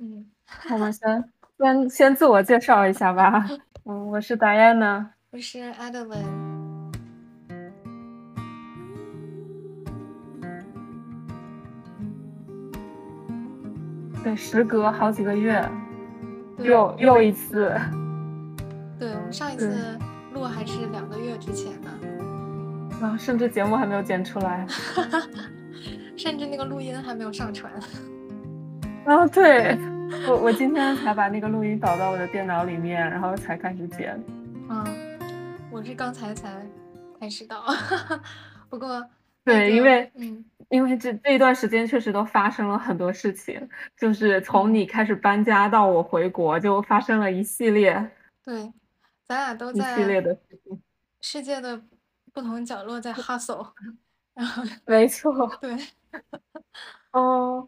嗯，我们先先先自我介绍一下吧。嗯，我是 Diana，我是 Adeline。对，时隔好几个月，又又一次，对，我们上一次录还是两个月之前呢，啊，甚至节目还没有剪出来。甚至那个录音还没有上传。啊，对，我我今天才把那个录音导到我的电脑里面，然后才开始剪。嗯，我是刚才才开始导，不过对，因为嗯。因为这这一段时间确实都发生了很多事情，就是从你开始搬家到我回国，就发生了一系列对，咱俩都在一系列的事情。世界的不同角落在 hustle，然后没错，对，哦，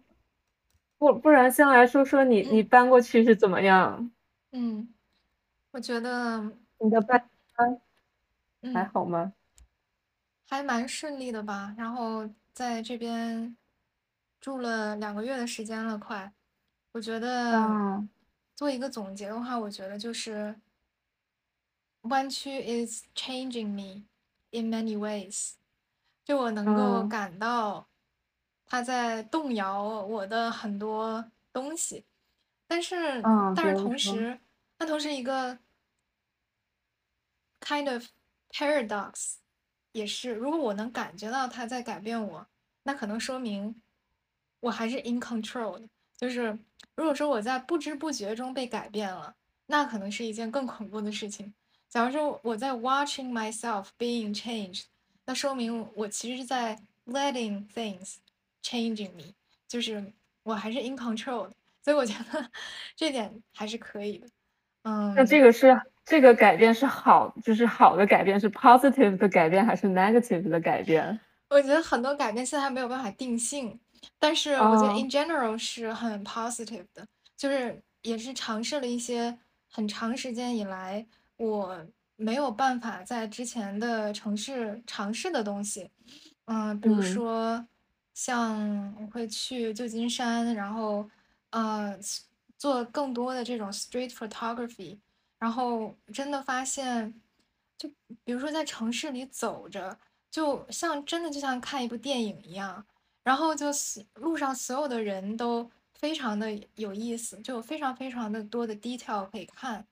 不不然先来说说你你搬过去是怎么样？嗯，我觉得你的搬家还嗯好吗？还蛮顺利的吧，然后在这边住了两个月的时间了，快。我觉得啊，做一个总结的话，我觉得就是湾区 is changing me in many ways，就我能够嗯感到它在动摇我的很多东西，但是嗯，但是同时，它同时一个 kind of paradox 也是，如果我能感觉到它在改变我，那可能说明我还是 in control 的。就是如果说我在不知不觉中被改变了，那可能是一件更恐怖的事情。假如说我在 watching myself being changed，那说明我其实是在 letting things changing me，就是我还是 in control 的。所以我觉得 这点还是可以的。嗯那这嗯。个是这个改变是好，就是好的改变，是 positive 的改变还是 negative 的改变？我觉得很多改变现在还没有办法定性，但是我觉得哦，in general 是很 positive 的，就是也是尝试了一些很长时间以来我没有办法在之前的城市尝试的东西，嗯，比如嗯说像我会去旧金山，然后呃做更多的这种 street photography，然后真的发现，就比如说在城市里走着。就像真的就像看一部电影一样，然后就是路上所有的人都非常的有意思，就有非常非常的多的 detail 可以看，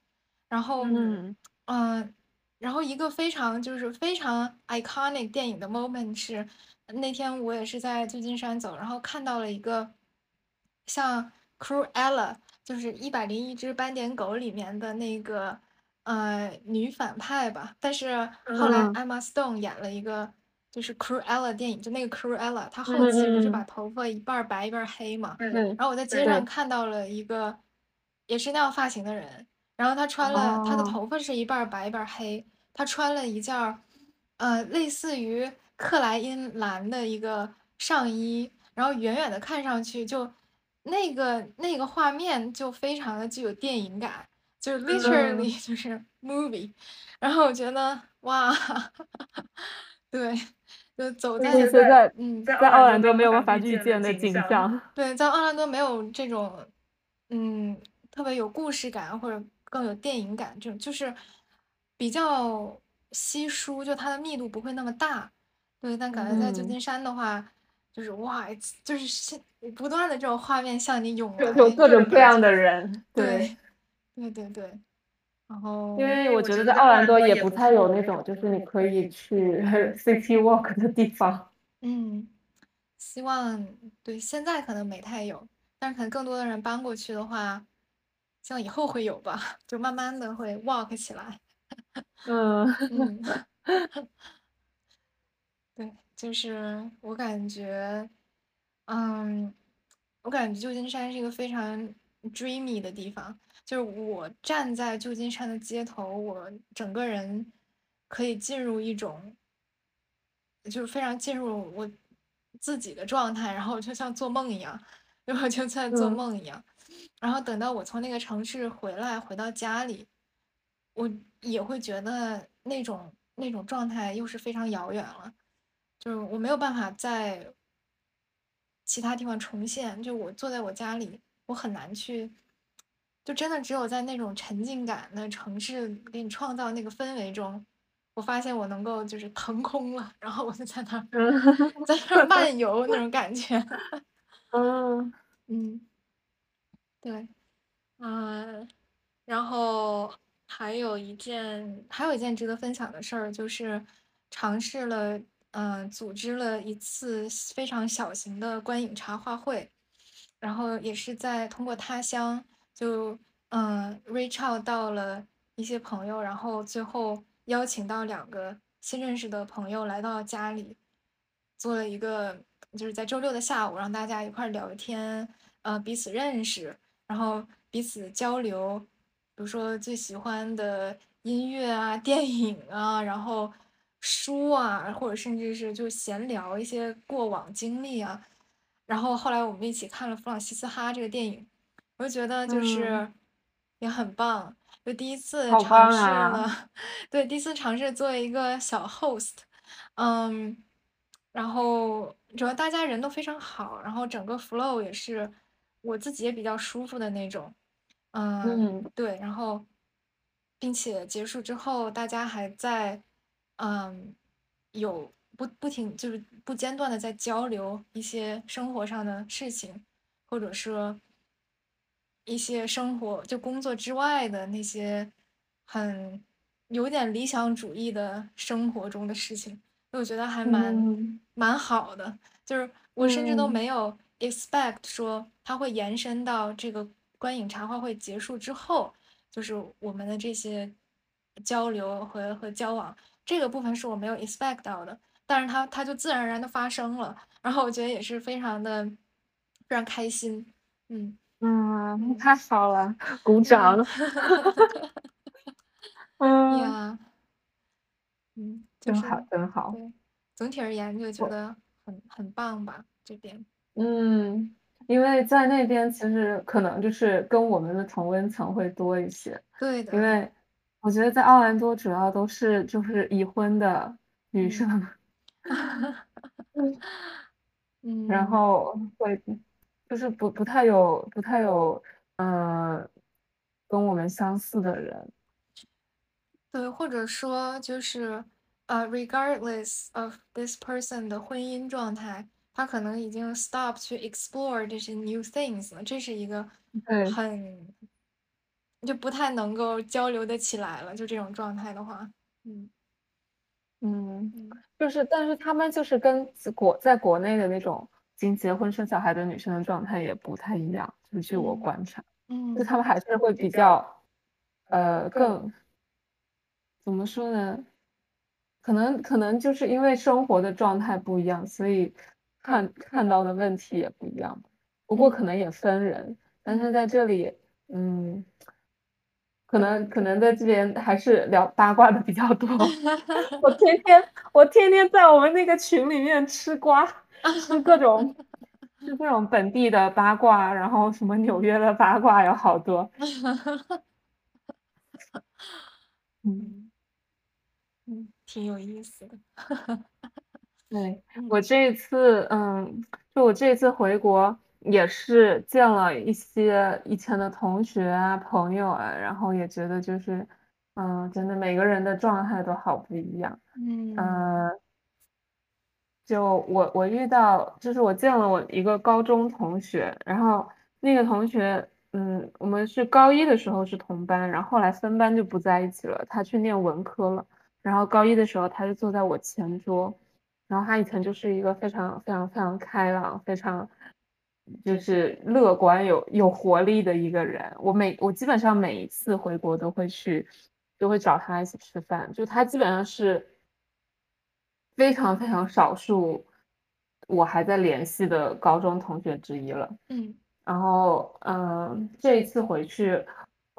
然后，嗯。嗯、然后一个非常就是非常 iconic 电影的 moment 是那天我也是在旧金山走，然后看到了一个像 Cruella，就是一百零一只斑点狗里面的那个呃女反派吧，但是后来嗯。Emma Stone 演了一个就是 Cruella 电影，就那个 Cruella，她嗯后期不是把嗯。头发一半白一半黑嘛，嗯，然后我在街，上看到了一个也是那样发型的人，然后他穿了他的哦，头发是一半白一半黑，他穿了一件呃类似于克莱因蓝的一个上衣，然后远远的看上去就那个那个画面就非常的具有电影感，就是 literally 嗯，就是 movie，然后我觉得哇，对，就走那在些在嗯。在奥兰多没有办法遇见的景象。对，在奥兰多没有这种，嗯，特别有故事感或者更有电影感，这种就是比较稀疏，就它的密度不会那么大。对，但感觉在旧嗯，金山的话，就是哇，就是现不断的这种画面向你涌来有。各种各样的人，对。对，对对然后因为我觉得在奥兰多也不太有那种，就是你可以去 city walk 的地方。嗯，希望对现在可能没太有，但是可能更多的人搬过去的话，希望以后会有吧，就慢慢的会 walk 起来。嗯，嗯，对，就是我感觉，嗯，我感觉旧金山是一个非常 dreamy 的地方，就是我站在旧金山的街头，我整个人可以进入一种，就是非常进入我自己的状态，然后就像做梦一样，然后就在做嗯，梦一样，然后等到我从那个城市回来，回到家里。我也会觉得那种那种状态又是非常遥远了，就是我没有办法在其他地方重现。就我坐在我家里，我很难去，就真的只有在那种沉浸感的城市给你创造那个氛围中，我发现我能够就是腾空了，然后我就在那儿在那儿漫游那种感觉。嗯。嗯。对，嗯，然后还有一件还有一件值得分享的事儿，就是尝试了，嗯，组织了一次非常小型的观影茶话会，然后也是在通过他乡就嗯 reach out 到了一些朋友，然后最后邀请到两个新认识的朋友来到家里，做了一个就是在周六的下午让大家一块聊天，呃，彼此认识。然后彼此交流，比如说最喜欢的音乐啊、电影啊，然后书啊，或者甚至是就闲聊一些过往经历啊。然后后来我们一起看了《弗朗西斯哈》这个电影，我就觉得就是也很棒，就第一次尝试了，对，第一次尝试做一个小 host，嗯，然后主要大家人都非常好，然后整个 flow 也是。我自己也比较舒服的那种，嗯，对，然后，并且结束之后，大家还在，嗯，有不不停就是不间断的在交流一些生活上的事情，或者说一些生活就工作之外的那些很有点理想主义的生活中的事情，我觉得还蛮蛮好的，就是我甚至都没有。expect 说它会延伸到这个观影茶话会结束之后，就是我们的这些交流和和交往这个部分是我没有 expect 到的，但是它它就自然而然的发生了，然后我觉得也是非常的非常开心，嗯嗯，太好了，鼓掌，嗯呀，嗯，真好真好，对，总体而言就觉得很很棒吧这边。嗯，因为在那边其实可能就是跟我们的同温层会多一些。对的。因为我觉得在奥兰多主要都是就是已婚的女生。嗯。然后会就是不不太有不太有呃跟我们相似的人。对，或者说就是呃，regardless of this person 的婚姻状态。他可能已经 stop to explore 这些 new things 了，这是一个很就不太能够交流的起来了。就这种状态的话，嗯嗯，就是，但是他们就是跟国在国内的那种已经结婚生小孩的女生的状态也不太一样。就据我观察，嗯，就他们还是会比较呃更怎么说呢？可能可能就是因为生活的状态不一样，所以。看看到的问题也不一样，不过可能也分人。但是在这里，嗯，可能可能在这边还是聊八卦的比较多。我天天我天天在我们那个群里面吃瓜，吃各种吃各种本地的八卦，然后什么纽约的八卦有好多。嗯嗯，挺有意思的。对我这一次，嗯，就我这一次回国也是见了一些以前的同学啊、朋友啊，然后也觉得就是，嗯，真的每个人的状态都好不一样。嗯，就我我遇到，就是我见了我一个高中同学，然后那个同学，嗯，我们是高一的时候是同班，然后后来分班就不在一起了，他去念文科了，然后高一的时候他就坐在我前桌。然后他以前就是一个非常非常非常开朗、非常就是乐观、有有活力的一个人。我每我基本上每一次回国都会去，都会找他一起吃饭。就他基本上是非常非常少数我还在联系的高中同学之一了。嗯。然后嗯，这一次回去，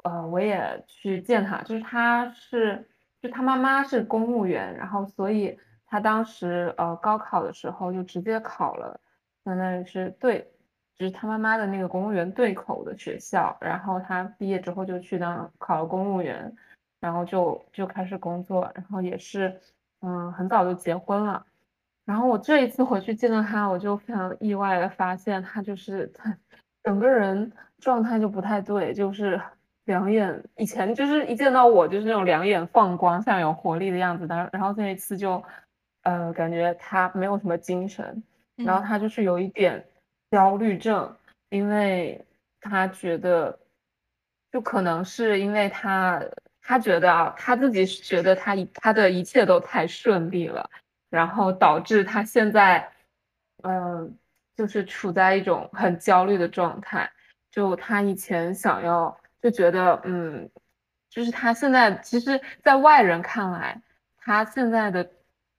呃，我也去见他。就是他是，就他妈妈是公务员，然后所以。他当时呃高考的时候就直接考了，相当于是对，就是他妈妈的那个公务员对口的学校，然后他毕业之后就去当考了公务员，然后就就开始工作，然后也是嗯很早就结婚了，然后我这一次回去见到他，我就非常意外的发现他就是他整个人状态就不太对，就是两眼以前就是一见到我就是那种两眼放光，像有活力的样子，但然后这一次就，呃，感觉他没有什么精神，然后他就是有一点焦虑症，因为他觉得，就可能是因为他他觉得啊，他自己觉得他一他的一切都太顺利了，然后导致他现在，嗯，就是处在一种很焦虑的状态。就他以前想要，就觉得，嗯，就是他现在其实，在外人看来，他现在的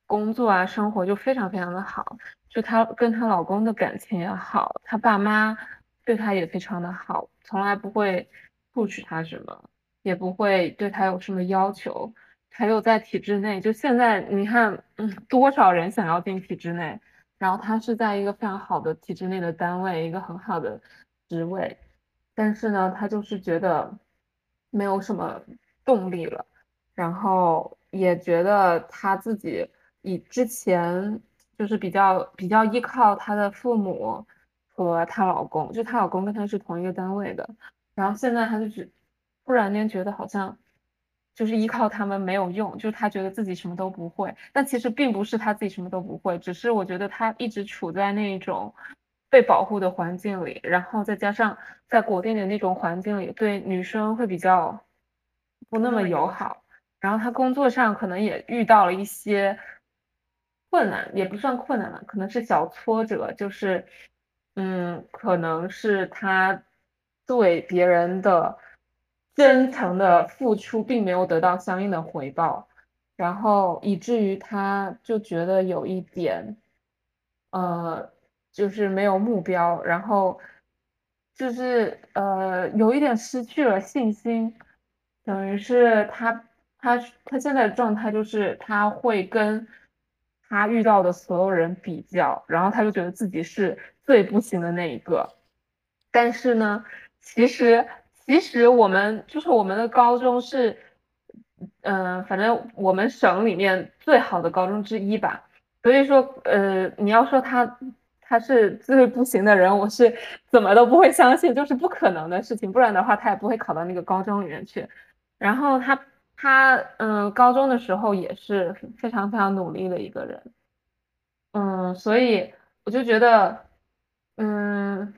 工作啊，生活就非常非常的好，就她跟她老公的感情也好，她爸妈对她也非常的好，从来不会不许她什么，也不会对她有什么要求，还有在体制内，就现在你看，嗯，多少人想要进体制内，然后她是在一个非常好的体制内的单位，一个很好的。职位，但是呢，她就是觉得没有什么动力了，然后也觉得她自己以之前就是比较比较依靠她的父母和她老公，就她老公跟她是同一个单位的，然后现在她就是突然间觉得好像就是依靠他们没有用，就是她觉得自己什么都不会，但其实并不是她自己什么都不会，只是我觉得她一直处在那种。被保护的环境里，然后再加上在国内的那种环境里，对女生会比较不那么友好。然后她工作上可能也遇到了一些困难，也不算困难了，可能是小挫折，就是，嗯，可能是他对别人的真诚的付出并没有得到相应的回报，然后以至于他就觉得有一点，呃。就是没有目标，然后就是呃有一点失去了信心，等于是他他他现在的状态就是他会跟他遇到的所有人比较，然后他就觉得自己是最不行的那一个。但是呢，其实其实我们就是我们的高中是，嗯，反正我们省里面最好的高中之一吧。所以说，呃，你要说他。他是最不行的人，我是怎么都不会相信，就是不可能的事情，不然的话他也不会考到那个高中里面去。然后他他嗯，高中的时候也是非常非常努力的一个人，嗯，所以我就觉得，嗯，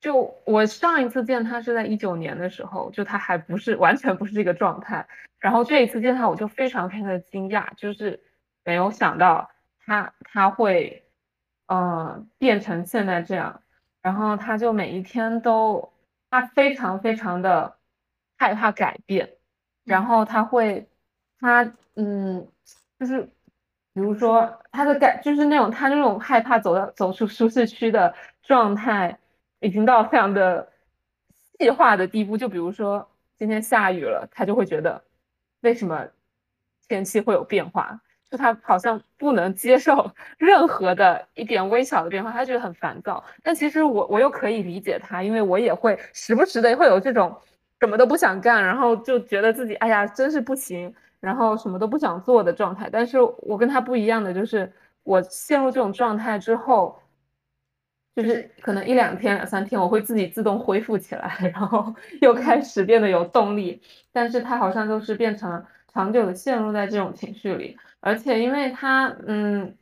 就我上一次见他是在一九年的时候，就他还不是完全不是这个状态，然后这一次见他我就非常非常的惊讶，就是没有想到他他会。嗯，变成现在这样，然后他就每一天都，他非常非常的害怕改变，然后他会，他嗯，就是比如说他的感，就是那种他那种害怕走到走出舒适区的状态，已经到非常的细化的地步。就比如说今天下雨了，他就会觉得为什么天气会有变化。就他好像不能接受 任何的一点微小的变化，他觉得很烦躁。但其实我我又可以理解他，因为我也会时不时的会有这种什么都不想干，然后就觉得自己哎呀真是不行，然后什么都不想做的状态。但是我跟他不一样的就是，我陷入这种状态之后，就是可能一两天两三天我会自己自动恢复起来，然后 又开始变得有动力。但是他好像就是变成长久的陷入在这种情绪里。而且因为他，嗯，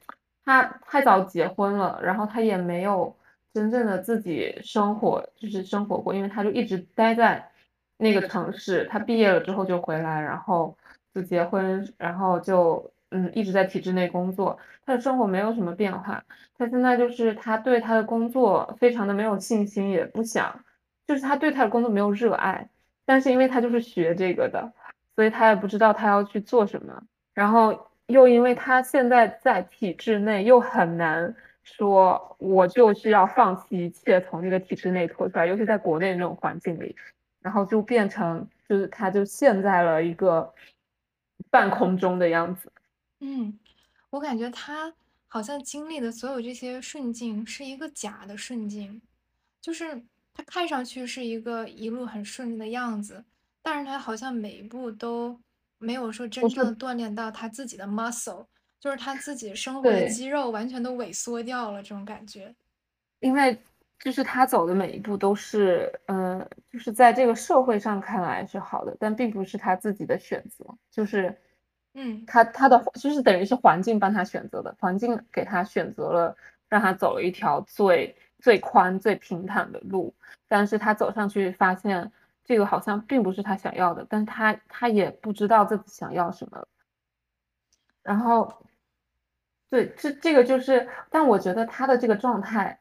他太早结婚了，然后他也没有真正的自己生活，就是生活过，因为他就一直待在那个城市。他毕业了之后就回来，然后就结婚，然后就，嗯，一直在体制内工作。他的生活没有什么变化。他现在就是他对他的工作非常的没有信心，也不想，就是他对他的工作没有热爱。但是因为他就是学这个的，所以他也不知道他要去做什么，然后。又因为他现在在体制内，又很难说，我就是要放弃一切从这个体制内脱出来，尤其在国内那种环境里，然后就变成就是他就陷在了一个半空中的样子。嗯，我感觉他好像经历的所有这些顺境是一个假的顺境，就是他看上去是一个一路很顺利的样子，但是他好像每一步都。没有说真正的锻炼到他自己的 muscle，就是他自己生活的肌肉完全都萎缩掉了这种感觉。因为就是他走的每一步都是，嗯，就是在这个社会上看来是好的，但并不是他自己的选择，就是，嗯，他他的就是等于是环境帮他选择的，环境给他选择了，让他走了一条最最宽最平坦的路，但是他走上去发现这个好像并不是他想要的，但他他也不知道自己想要什么，然后，对，这这个就是，但我觉得他的这个状态。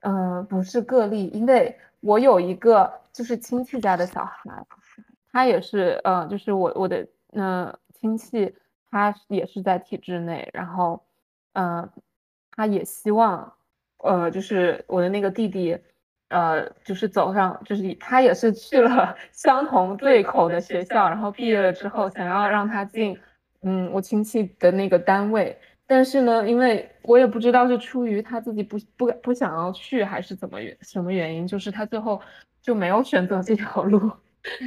嗯，不是个例，因为我有一个就是亲戚家的小孩，他也是，呃，就是我我的嗯亲戚，他也是在体制内，然后，嗯，他也希望，呃，就是我的那个弟弟，呃，就是走上，就是他也是去了 相同对口的学校，然后毕业了之后，想要让他进，嗯，我亲戚的那个单位。但是呢，因为我也不知道是出于他自己不不不想要去，还是怎么原什么原因，就是他最后就没有选择这条路。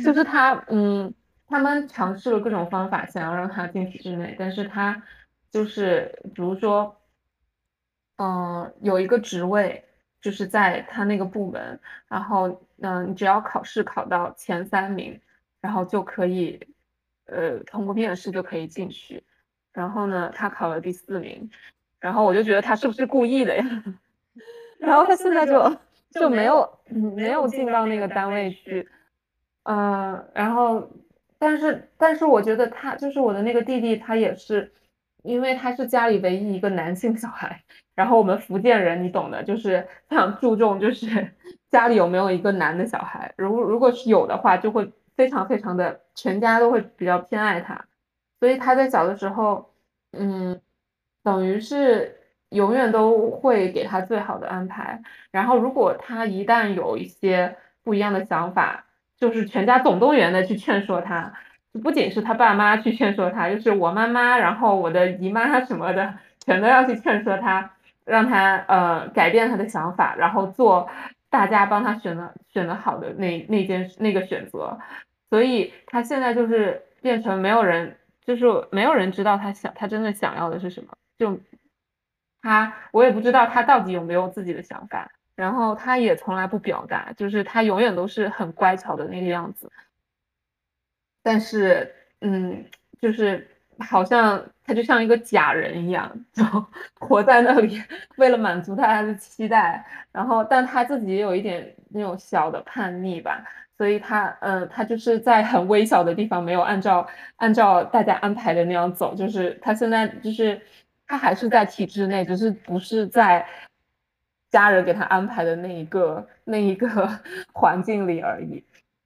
就是他，嗯，他们尝试了各种方法，想要让他进体制内，但是他就是比如说，嗯，有一个职位就是在他那个部门，然后嗯，你只要考试考到前三名，然后就可以，呃，通过面试就可以进去。然后呢，他考了第四名，然后我就觉得他是不是故意的呀？然后他现在就就没有没有进到那个单位去，嗯，然后但是但是我觉得他就是我的那个弟弟，他也是，因为他是家里唯一一个男性小孩，然后我们福建人你懂的，就是非常注重就是 家里有没有一个男的小孩，如如果是有的话，就会非常非常的全家都会比较偏爱他。所以他在小的时候，嗯，等于是永远都会给他最好的安排。然后如果他一旦有一些不一样的想法，就是全家总动员的去劝说他，就不仅是他爸妈去劝说他，就是我妈妈，然后我的姨妈什么的，全都要去劝说他，让他呃改变他的想法，然后做大家帮他选的选的好的那那件那个选择。所以他现在就是变成没有人。就是没有人知道他想他真的想要的是什么，就他我也不知道他到底有没有自己的想法，然后他也从来不表达，就是他永远都是很乖巧的那个样子。但是，嗯，就是好像他就像一个假人一样，就 活在那里，为了满足大家的期待。然后，但他自己也有一点那种小的叛逆吧。所以他，嗯，他就是在很微小的地方没有按照按照大家安排的那样走，就是他现在就是他还是在体制内，只是不是在家人给他安排的那一个那一个 环境里而已。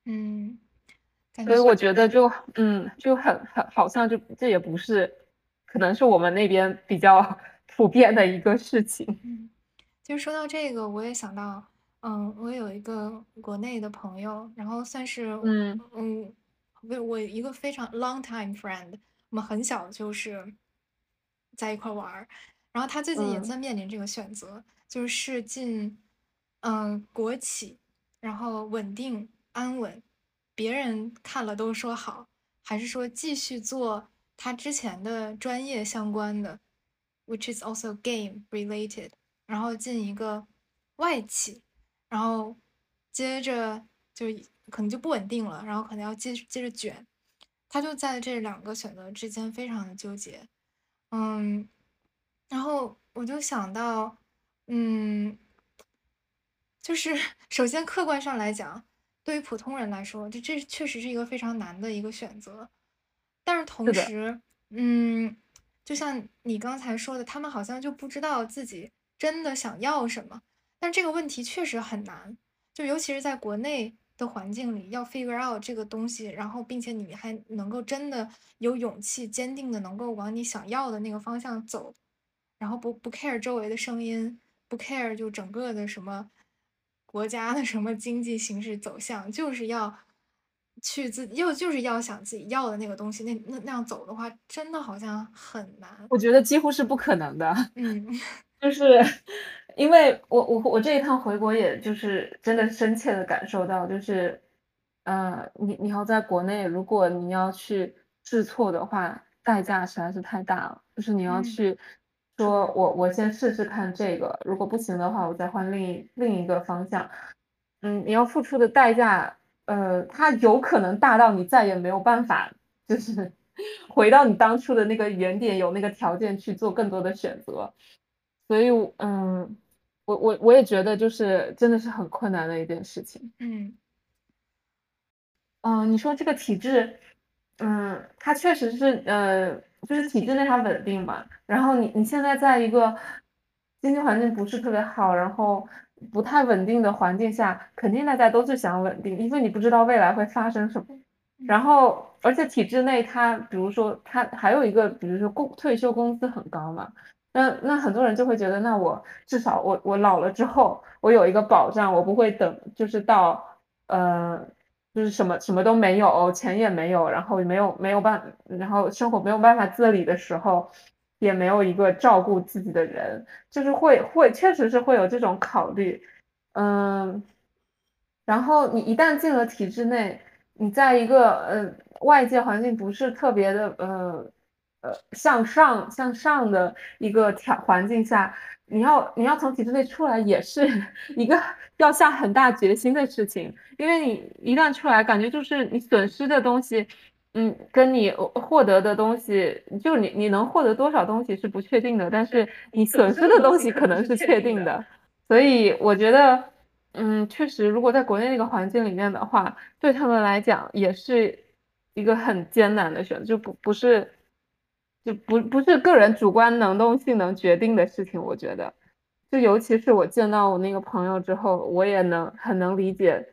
嗯，所以我觉得就嗯就很很好像就这也不是，可能是我们那边比较 普遍的一个事情。嗯，其实说到这个，我也想到。嗯，我有一个国内的朋友，然后算是嗯。嗯，我我一个非常 long time friend，我们很小就是在一块玩儿，然后他最近也在面临这个选择，就是进嗯国企，然后稳定安稳，别人看了都说好，还是说继续做他之前的专业相关的，which is also game related，然后进一个外企。然后接着就可能就不稳定了，然后可能要接接着卷，他就在这两个选择之间非常的纠结，嗯，然后我就想到，嗯，就是首先客观上来讲，对于普通人来说，这这确实是一个非常难的一个选择，但是同时，嗯，就像你刚才说的，他们好像就不知道自己真的想要什么。但这个问题确实很难，就尤其是在国内的环境里，要 figure out 这个东西，然后并且你还能够真的有勇气、坚定的能够往你想要的那个方向走，然后不不 care 周围的声音，不 care 就整个的什么国家的什么经济形势走向，就是要去自又就是要想自己要的那个东西，那那那样走的话，真的好像很难。我觉得几乎是不可能的。嗯。就是，因为我我我这一趟回国，也就是真的深切的感受到，就是，呃，你你要在国内，如果你要去试错的话，代价实在是太大了。就是你要去，说我我先试试看这个，如果不行的话，我再换另另一个方向。嗯，你要付出的代价，呃，它有可能大到你再也没有办法，就是 回到你当初的那个原点，有那个条件去做更多的选择。所以，嗯，我我我也觉得，就是真的是很困难的一件事情。嗯，嗯，你说这个体制，嗯，它确实是，呃，就是体制内它稳定嘛。然后你你现在在一个经济环境不是特别好，然后不太稳定的环境下，肯定大家都是想稳定，因为你不知道未来会发生什么。然后，而且体制内它，比如说它还有一个，比如说工退休工资很高嘛。那那很多人就会觉得，那我至少我我老了之后，我有一个保障，我不会等就是到呃就是什么什么都没有，钱也没有，然后没有没有办，然后生活没有办法自理的时候，也没有一个照顾自己的人，就是会会确实是会有这种考虑，嗯，然后你一旦进了体制内，你在一个呃外界环境不是特别的呃。呃，向上向上的一个条环境下，你要你要从体制内出来，也是 一个要下很大决心的事情。因为你一旦出来，感觉就是你损失的东西，嗯，跟你获得的东西，就你你能获得多少东西是不确定的，但是你损失的东西可能是确定的。所以我觉得，嗯，确实，如果在国内那个环境里面的话，对他们来讲也是一个很艰难的选择，就不不是。就不不是个人主观能动性能决定的事情，我觉得，就尤其是我见到我那个朋友之后，我也能很能理解，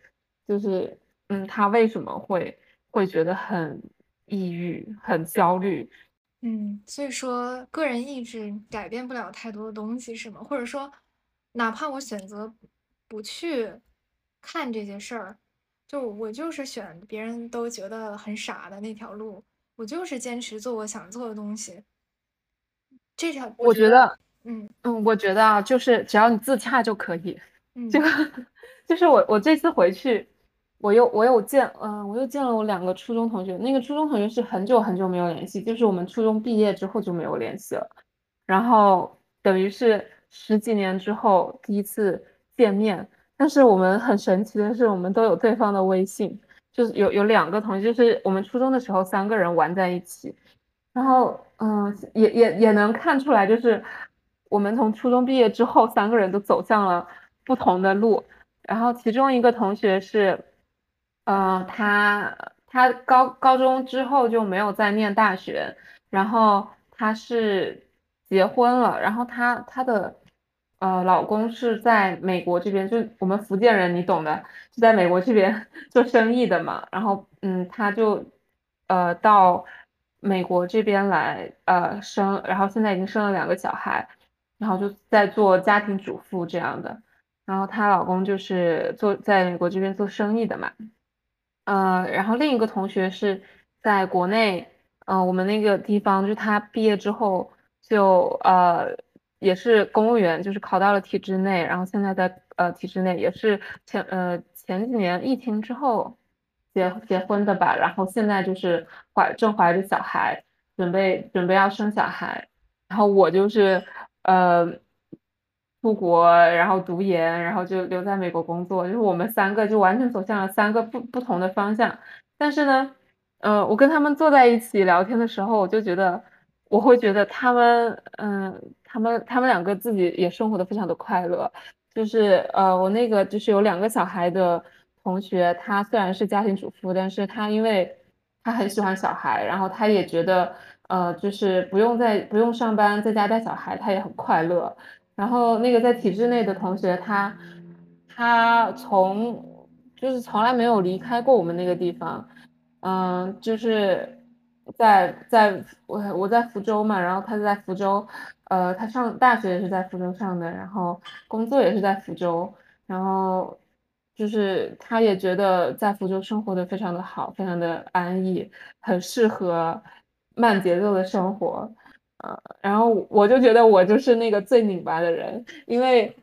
就是嗯，他为什么会会觉得很抑郁、很焦虑，嗯，所以说个人意志改变不了太多的东西，是吗？或者说，哪怕我选择不去看这些事儿，就我就是选别人都觉得很傻的那条路。我就是坚持做我想做的东西。这条我觉得，嗯嗯，我觉得啊，就是只要你自洽就可以。嗯，就 就是我我这次回去，我又我又见，嗯，我又见了我两个初中同学。那个初中同学是很久很久没有联系，就是我们初中毕业之后就没有联系了。然后等于是十几年之后第一次见面，但是我们很神奇的是，我们都有对方的微信。就是有有两个同学，就是我们初中的时候三个人玩在一起，然后嗯，也也也能看出来，就是我们从初中毕业之后，三个人都走向了不同的路。然后其中一个同学是，呃，他他高高中之后就没有再念大学，然后他是结婚了，然后他他的。呃，老公是在美国这边，就我们福建人，你懂的，是在美国这边 做生意的嘛。然后，嗯，他就呃到美国这边来呃生，然后现在已经生了两个小孩，然后就在做家庭主妇这样的。然后她老公就是做在美国这边做生意的嘛。呃，然后另一个同学是在国内，嗯，我们那个地方，就他毕业之后就呃。也是公务员，就是考到了体制内，然后现在在呃体制内，也是前呃前几年疫情之后结结婚的吧，然后现在就是怀正怀着小孩，准备准备要生小孩，然后我就是呃出国，然后读研，然后就留在美国工作，就是我们三个就完全走向了三个不不同的方向，但是呢，呃，我跟他们坐在一起聊天的时候，我就觉得我会觉得他们嗯。他们他们两个自己也生活的非常的快乐，就是呃，我那个就是有两个小孩的同学，他虽然是家庭主妇，但是他因为他很喜欢小孩，然后他也觉得呃，就是不用在不用上班，在家带小孩，他也很快乐。然后那个在体制内的同学，他他从就是从来没有离开过我们那个地方，嗯，就是在在我我在福州嘛，然后他在福州。呃，他上大学也是在福州上的，然后工作也是在福州，然后就是他也觉得在福州生活的非常的好，非常的安逸，很适合慢节奏的生活，呃，然后我就觉得我就是那个最拧巴的人，因为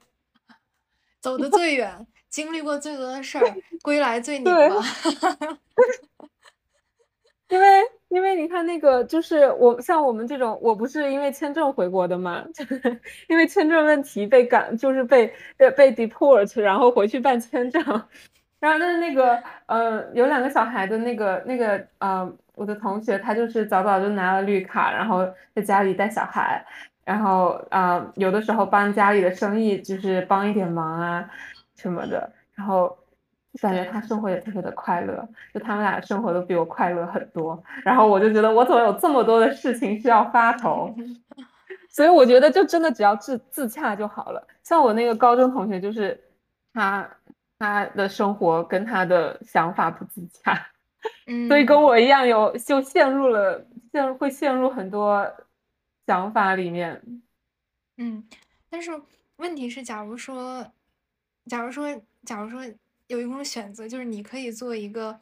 走的最远，经历过最多的事儿，归来最拧巴。因为因为你看那个，就是我像我们这种，我不是因为签证回国的嘛，就 因为签证问题被赶，就是被被被 deport，然后回去办签证。然后但是那个呃，有两个小孩的那个那个呃，我的同学他就是早早就拿了绿卡，然后在家里带小孩，然后啊，有的时候帮家里的生意就是帮一点忙啊什么的，然后。感觉他生活也特别的快乐，就他们俩生活都比我快乐很多。然后我就觉得我怎么有这么多的事情需要发愁，所以我觉得就真的只要自自洽就好了。像我那个高中同学，就是他他的生活跟他的想法不自洽，所以跟我一样有就陷入了陷会陷入很多想法里面。嗯，但是问题是，假如说，假如说，假如说。有一种选择，就是你可以做一个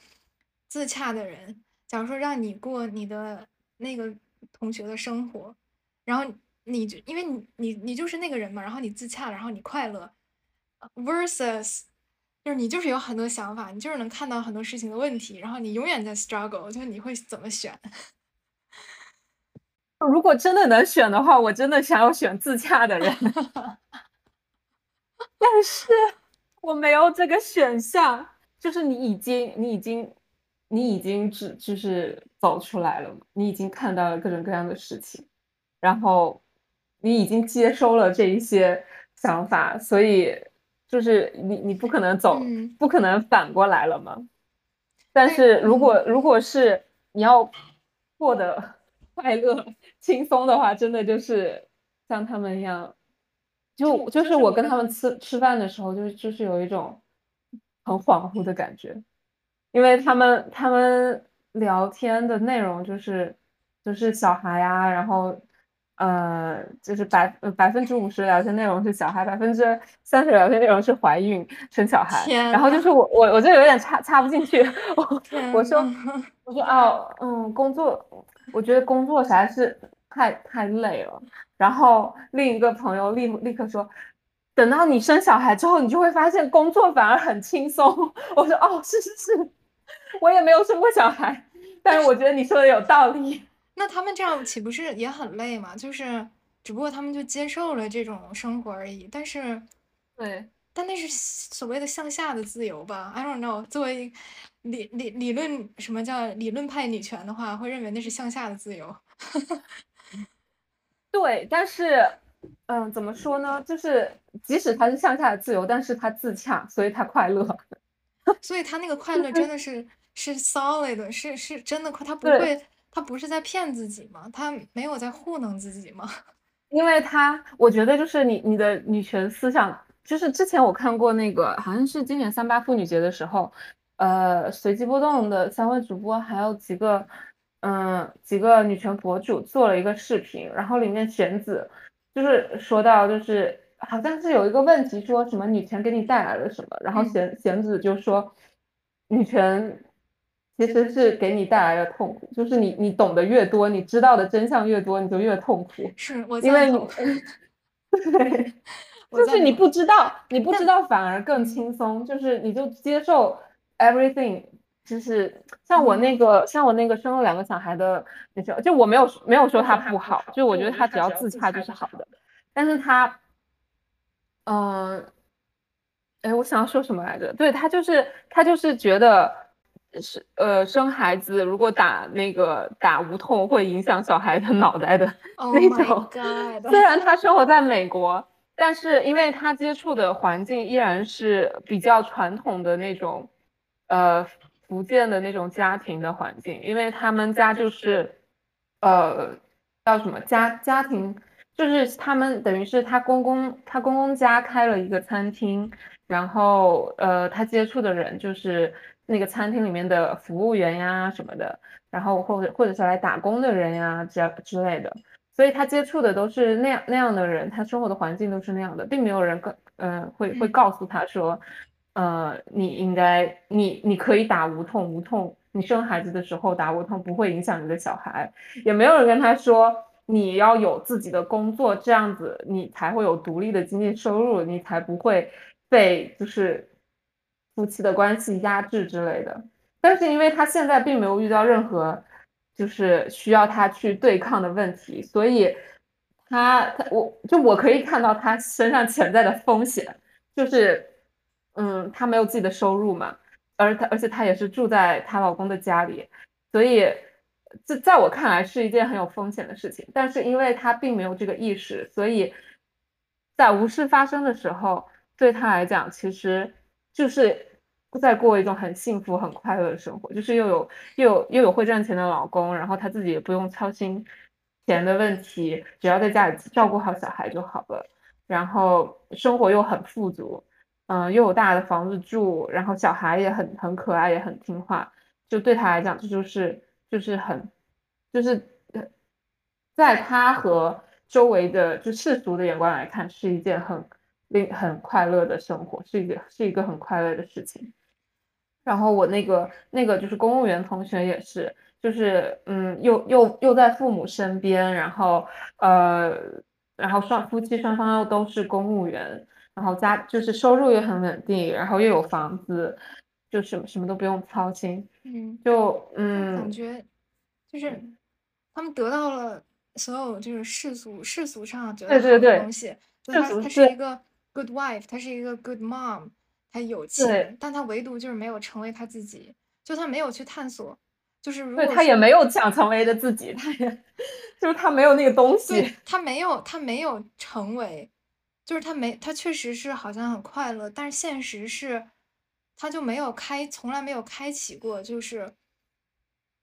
自洽的人。假如说让你过你的那个同学的生活，然后你就因为你你你就是那个人嘛，然后你自洽，然后你快乐，versus 就是你就是有很多想法，你就是能看到很多事情的问题，然后你永远在 struggle，就是你会怎么选？如果真的能选的话，我真的想要选自洽的人，但是。我没有这个选项，就是你已经，你已经，你已经只就是走出来了，你已经看到了各种各样的事情，然后你已经接收了这一些想法，所以就是你你不可能走，不可能反过来了嘛？但是如果如果是你要过得 快乐轻松的话，真的就是像他们一样。就就是我跟他们吃吃饭的时候，就是就是有一种很恍惚的感觉，因为他们他们聊天的内容就是就是小孩呀，然后呃就是百百分之五十聊天内容是小孩，百分之三十聊天内容是怀孕生小孩，然后就是我我我就有点插插不进去，我我说我说哦嗯工作，我觉得工作实在是太太累了。然后另一个朋友立立刻说：“等到你生小孩之后，你就会发现工作反而很轻松。”我说：“哦，是是是，我也没有生过小孩，但是我觉得你说的有道理。那他们这样岂不是也很累吗？就是只不过他们就接受了这种生活而已。但是，对，但那是所谓的向下的自由吧？I don't know。作为理理理论什么叫理论派女权的话，会认为那是向下的自由。对，但是，嗯，怎么说呢？就是即使他是向下的自由，但是他自洽，所以他快乐。所以他那个快乐真的是是 solid，是是真的快，他不会，他不是在骗自己吗？他没有在糊弄自己吗？因为他，我觉得就是你你的女权思想，就是之前我看过那个，好像是今年三八妇女节的时候，呃，随机波动的三位主播还有几个。嗯，几个女权博主做了一个视频，然后里面贤子就是说到，就是好像是有一个问题，说什么女权给你带来了什么，然后贤贤子就说，女权其实是给你带来了痛苦，就是你你懂得越多，你知道的真相越多，你就越痛苦。是我因为你 对，就是你不知道，你不知道反而更轻松，就是你就接受 everything。就是像我那个，像我那个生了两个小孩的那些，就我没有没有说他不好，就我觉得他只要自洽就是好的。但是他，嗯，哎，我想要说什么来着？对他就是他就是觉得是呃生孩子如果打那个打无痛会影响小孩的脑袋的那种。虽然他生活在美国，但是因为他接触的环境依然是比较传统的那种，呃。福建的那种家庭的环境，因为他们家就是，呃，叫什么家家庭，就是他们等于是他公公他公公家开了一个餐厅，然后呃他接触的人就是那个餐厅里面的服务员呀什么的，然后或者或者是来打工的人呀这之类的，所以他接触的都是那样那样的人，他生活的环境都是那样的，并没有人跟嗯会会告诉他说。呃，你应该，你你可以打无痛，无痛，你生孩子的时候打无痛不会影响你的小孩，也没有人跟他说你要有自己的工作，这样子你才会有独立的经济收入，你才不会被就是夫妻的关系压制之类的。但是因为他现在并没有遇到任何就是需要他去对抗的问题，所以他他我就我可以看到他身上潜在的风险，就是嗯，她没有自己的收入嘛，而她而且她也是住在她老公的家里，所以这在我看来是一件很有风险的事情，但是因为她并没有这个意识，所以在无事发生的时候，对她来讲其实就是。在过一种很幸福、很快乐的生活，就是又有又有又有会赚钱的老公，然后她自己也不用操心钱的问题，只要在家里照顾好小孩就好了。然后生活又很富足，嗯，又有大的房子住，然后小孩也很很可爱，也很听话。就对他来讲，这就是就是很就是在他和周围的就世俗的眼光来看，是一件很令很快乐的生活，是一个是一个很快乐的事情。然后我那个那个就是公务员同学也是，就是嗯，又又又在父母身边，然后呃，然后双夫妻双方又都是公务员，然后家就是收入也很稳定，然后又有房子，就什么什么都不用操心，嗯，就嗯，感觉。就是他们得到了所有就是世俗世俗上觉得到的东西，他他是一个 good wife，他是一个 good mom。他有钱，但他唯独就是没有成为他自己，就他没有去探索，就是如果他也没有想成为的自己，他也 就是他没有那个东西，他没有他没有成为，就是他没他确实是好像很快乐，但是现实是，他就没有开从来没有开启过，就是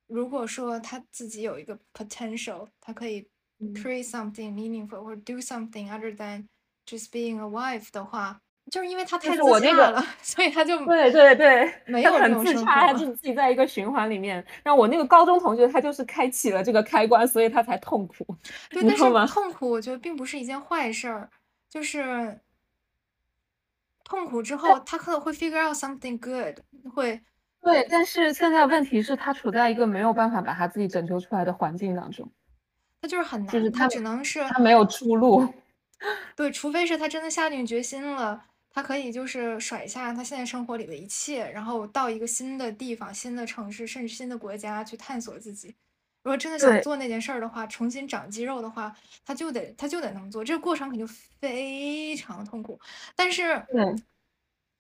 如果说他自己有一个 potential，他可以 create something meaningful 或者 do something other than just being a wife 的话。就是因为他太自洽了，所以他就对对对，没有很自洽，他自己在一个循环里面。然后我那个高中同学，他就是开启了这个开关，所以他才痛苦。对，但是痛苦我觉得并不是一件坏事儿，就是痛苦之后，他可能会 figure out something good，会。对，但是现在问题是，他处在一个没有办法把他自己拯救出来的环境当中，他就是很难，就是他只能是他没有出路。对，除非是他真的下定决心了。他可以就是甩下他现在生活里的一切，然后到一个新的地方、新的城市，甚至新的国家去探索自己。如果真的想做那件事儿的话，重新长肌肉的话，他就得他就得那么做。这个过程肯定非常痛苦，但是，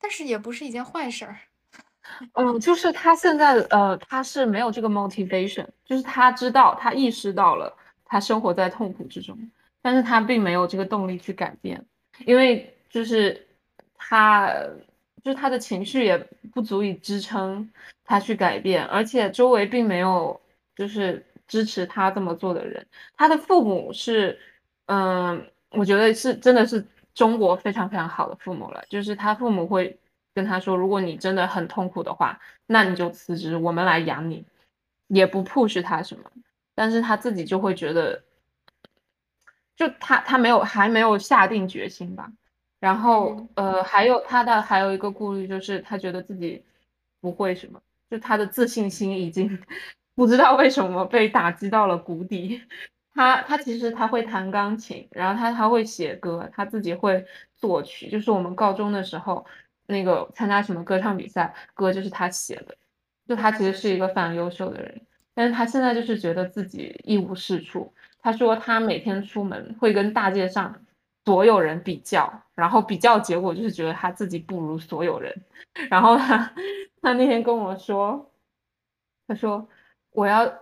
但是也不是一件坏事儿。嗯，就是他现在呃，他是没有这个 motivation，就是他知道他意识到了他生活在痛苦之中，但是他并没有这个动力去改变，因为就是。他就是他的情绪也不足以支撑他去改变，而且周围并没有就是支持他这么做的人。他的父母是，嗯，我觉得是真的是中国非常非常好的父母了。就是他父母会跟他说，如果你真的很痛苦的话，那你就辞职，我们来养你，也不 push 他什么。但是他自己就会觉得，就他他没有还没有下定决心吧。然后，呃，还有他的还有一个顾虑，就是他觉得自己不会什么，就他的自信心已经不知道为什么被打击到了谷底。他他其实他会弹钢琴，然后他他会写歌，他自己会作曲。就是我们高中的时候，那个参加什么歌唱比赛，歌就是他写的。就他其实是一个非常优秀的人，但是他现在就是觉得自己一无是处。他说他每天出门会跟大街上。所有人比较，然后比较结果就是觉得他自己不如所有人。然后他他那天跟我说，他说我要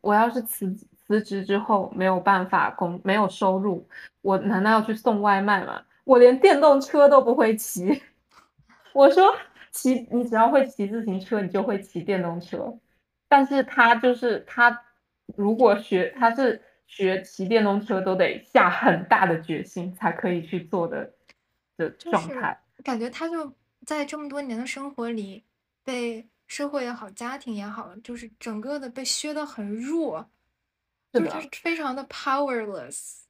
我要是辞辞职之后没有办法工没有收入，我难道要去送外卖吗？我连电动车都不会骑。我说骑你只要会骑自行车，你就会骑电动车。但是他就是他如果学他是。学骑电动车都得下很大的决心才可以去做的的状态，感觉他就在这么多年的生活里，被社会也好，家庭也好，就是整个的被削得很弱，就是非常的 powerless。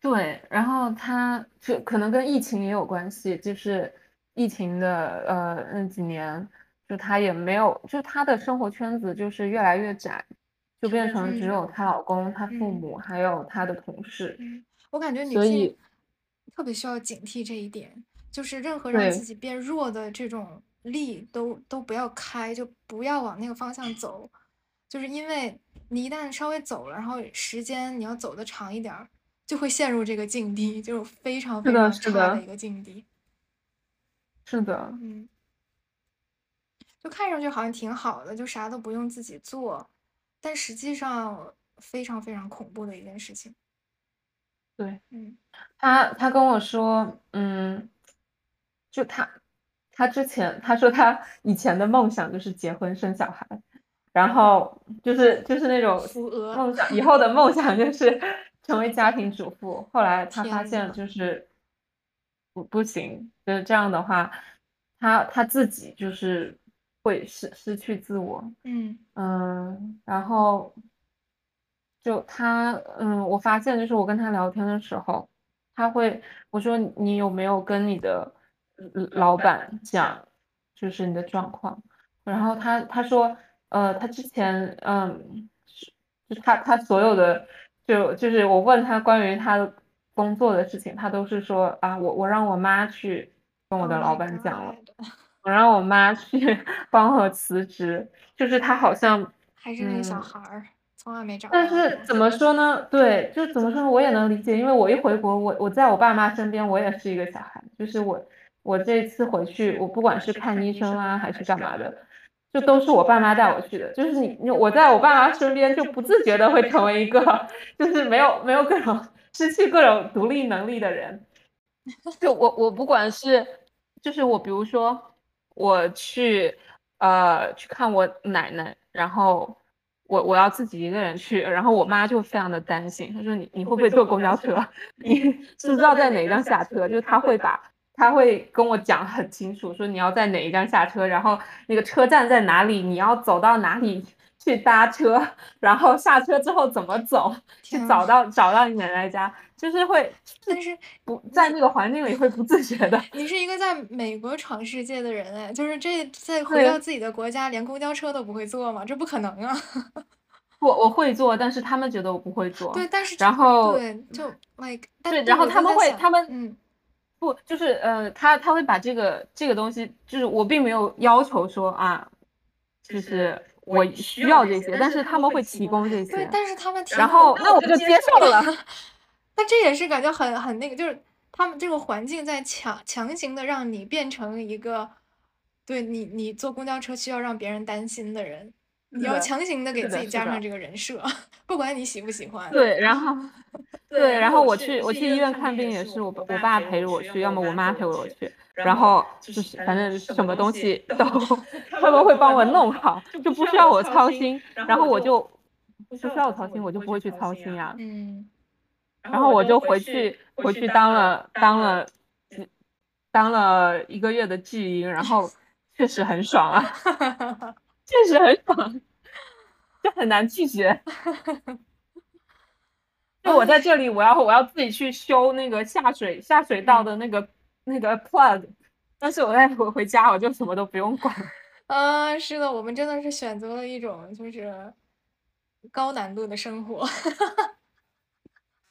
对，然后他就可能跟疫情也有关系，就是疫情的呃那几年，就他也没有，就他的生活圈子就是越来越窄。就变成只有她老公、她父母还有她的同事。我感觉女性特别需要警惕这一点，就是任何让自己变弱的这种力都都不要开，就不要往那个方向走。就是因为你一旦稍微走了，然后时间你要走的长一点儿，就会陷入这个境地，就是非常非常差的一个境地。是的，嗯，就看上去好像挺好的，就啥都不用自己做，但实际上非常非常恐怖的一件事情。对，嗯，他他跟我说，嗯，就他他之前他说他以前的梦想就是结婚生小孩。然后就是就是那种梦想，以后的梦想就是 成为家庭主妇。后来他发现就是不不行，就是这样的话，他他自己就是会失失去自我。嗯嗯，然后就他嗯，我发现就是我跟他聊天的时候，他会我说你有没有跟你的老板讲就是你的状况？然后他他说。呃，他之前，嗯，就他他所有的，就就是我问他关于他工作的事情，他都是说啊，我我让我妈去跟我的老板讲了，我让我妈去 帮我辞职，就是他好像还是那个小孩儿，从来没找。但是怎么说呢？对，就怎么说呢？我也能理解，因为我一回国，我我在我爸妈身边，我也是一个小孩，就是我我这次回去，我不管是看医生啊，还是干嘛的。就都是我爸妈带我去的，就是你，你我在我爸妈身边就不自觉的会成为一个，就是没有没有各种失去各种独立能力的人。就我我不管是，就是我比如说我去呃去看我奶奶，然后我我要自己一个人去，然后我妈就非常的担心，她说你你会不会坐公交车？你知不知道在哪一站下车？就是她会把。他会跟我讲很清楚，说你要在哪一站下车，然后那个车站在哪里，你要走到哪里去搭车，然后下车之后怎么走，去找到找到你奶奶家，就是会，但是不在那个环境里会不自觉的。你是一个在美国闯世界的人哎，就是这在回到自己的国家，连公交车都不会坐吗？这不可能啊！我我会坐，但是他们觉得我不会坐。对，但是然后对，就 like 对，然后他们会他们嗯。不，就是呃，他他会把这个这个东西，就是我并没有要求说啊，就是我需要这些，但是他们会提供这些。对，但是他们然后那我就接受了。那这也是感觉很很那个，就是他们这个环境在强强行的让你变成一个，对你你坐公交车需要让别人担心的人。你要强行的给自己加上这个人设，不管你喜不喜欢。对，然后，对，然后我去我去医院看病也是我我爸陪着我去，要么我妈陪我去，然后就是反正什么东西都 他们会帮我弄好，就不需要我操心。然后我就不需要我操心，我就不会去操心呀。嗯。然后我就回去回去当了当了当了一个月的巨婴，然后确实很爽啊。确实很爽，就很难拒绝。就我在这里，我要我要自己去修那个下水下水道的那个那个 plug，但是我在回回家，我就什么都不用管。啊，是的，我们真的是选择了一种就是高难度的生活。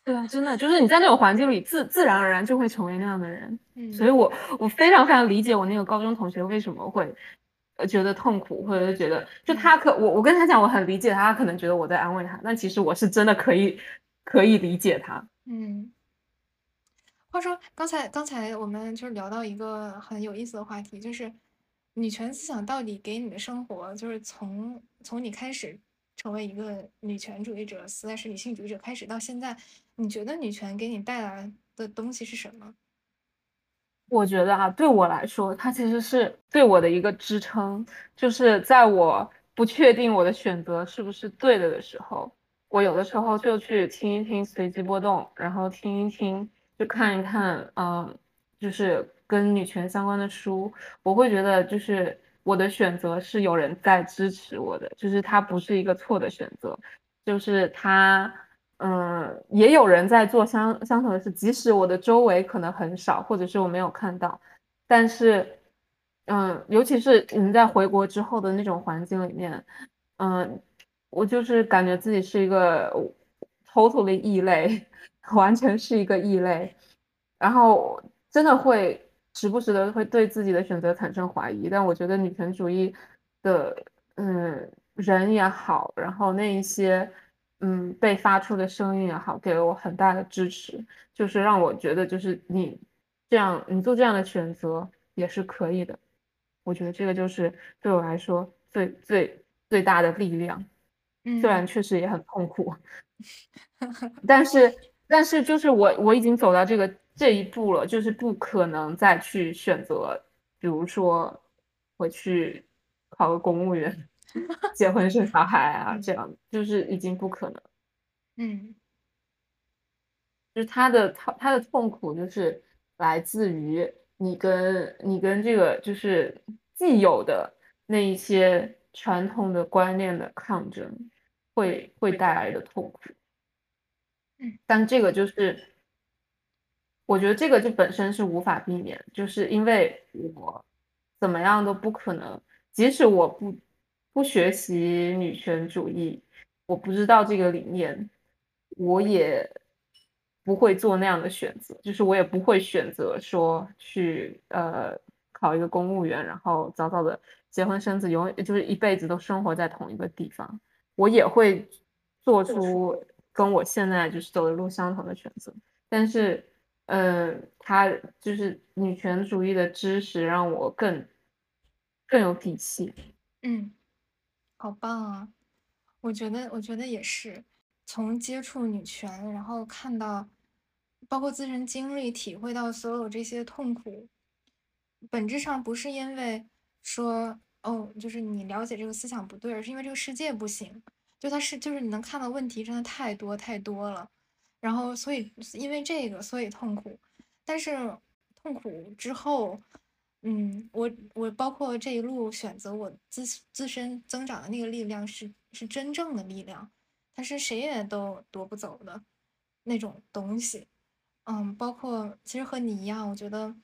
对啊，真的就是你在那种环境里，自自然而然就会成为那样的人。嗯，所以我我非常非常理解我那个高中同学为什么会。呃，觉得痛苦，或者是觉得，就他可我我跟他讲，我很理解他，他可能觉得我在安慰他，但其实我是真的可以可以理解他。嗯，话说刚才刚才我们就是聊到一个很有意思的话题，就是女权思想到底给你的生活，就是从从你开始成为一个女权主义者，实在是女性主义者开始到现在，你觉得女权给你带来的东西是什么？我觉得啊，对我来说，它其实是对我的一个支撑，就是在我不确定我的选择是不是对的的时候，我有的时候就去听一听随机波动，然后听一听，就看一看，嗯，就是跟女权相关的书，我会觉得就是我的选择是有人在支持我的，就是它不是一个错的选择，就是它。嗯，也有人在做相相同的事，即使我的周围可能很少，或者是我没有看到，但是，嗯，尤其是你在回国之后的那种环境里面，嗯，我就是感觉自己是一个 totally 异类，完全是一个异类，然后真的会时不时的会对自己的选择产生怀疑。但我觉得女权主义的，嗯，人也好，然后那一些嗯被发出的声音也好，给了我很大的支持，就是让我觉得就是你这样你做这样的选择也是可以的。我觉得这个就是对我来说最最最大的力量，虽然确实也很痛苦，但是但是就是我我已经走到这个这一步了，就是不可能再去选择，比如说回去考个公务员。结婚生小孩啊，这样就是已经不可能。嗯，就是他的他他的痛苦，就是来自于你跟你跟这个就是既有的那一些传统的观念的抗争，会会带来的痛苦。嗯，但这个就是，我觉得这个就本身是无法避免，就是因为我怎么样都不可能，即使我不。不学习女权主义，我不知道这个理念，我也不会做那样的选择。就是我也不会选择说去呃考一个公务员，然后早早的结婚生子，永远就是一辈子都生活在同一个地方。我也会做出跟我现在就是走的路相同的选择。但是，嗯，他就是女权主义的知识让我更更有底气。嗯。好棒啊！我觉得，我觉得也是，从接触女权，然后看到，包括自身经历，体会到所有这些痛苦，本质上不是因为说哦，就是你了解这个思想不对，而是因为这个世界不行。就它是，就是你能看到问题真的太多太多了，然后所以因为这个，所以痛苦。但是痛苦之后。嗯，我我包括这一路选择我自自身增长的那个力量是是真正的力量，它是谁也都夺不走的那种东西。嗯，包括其实和你一样，我觉得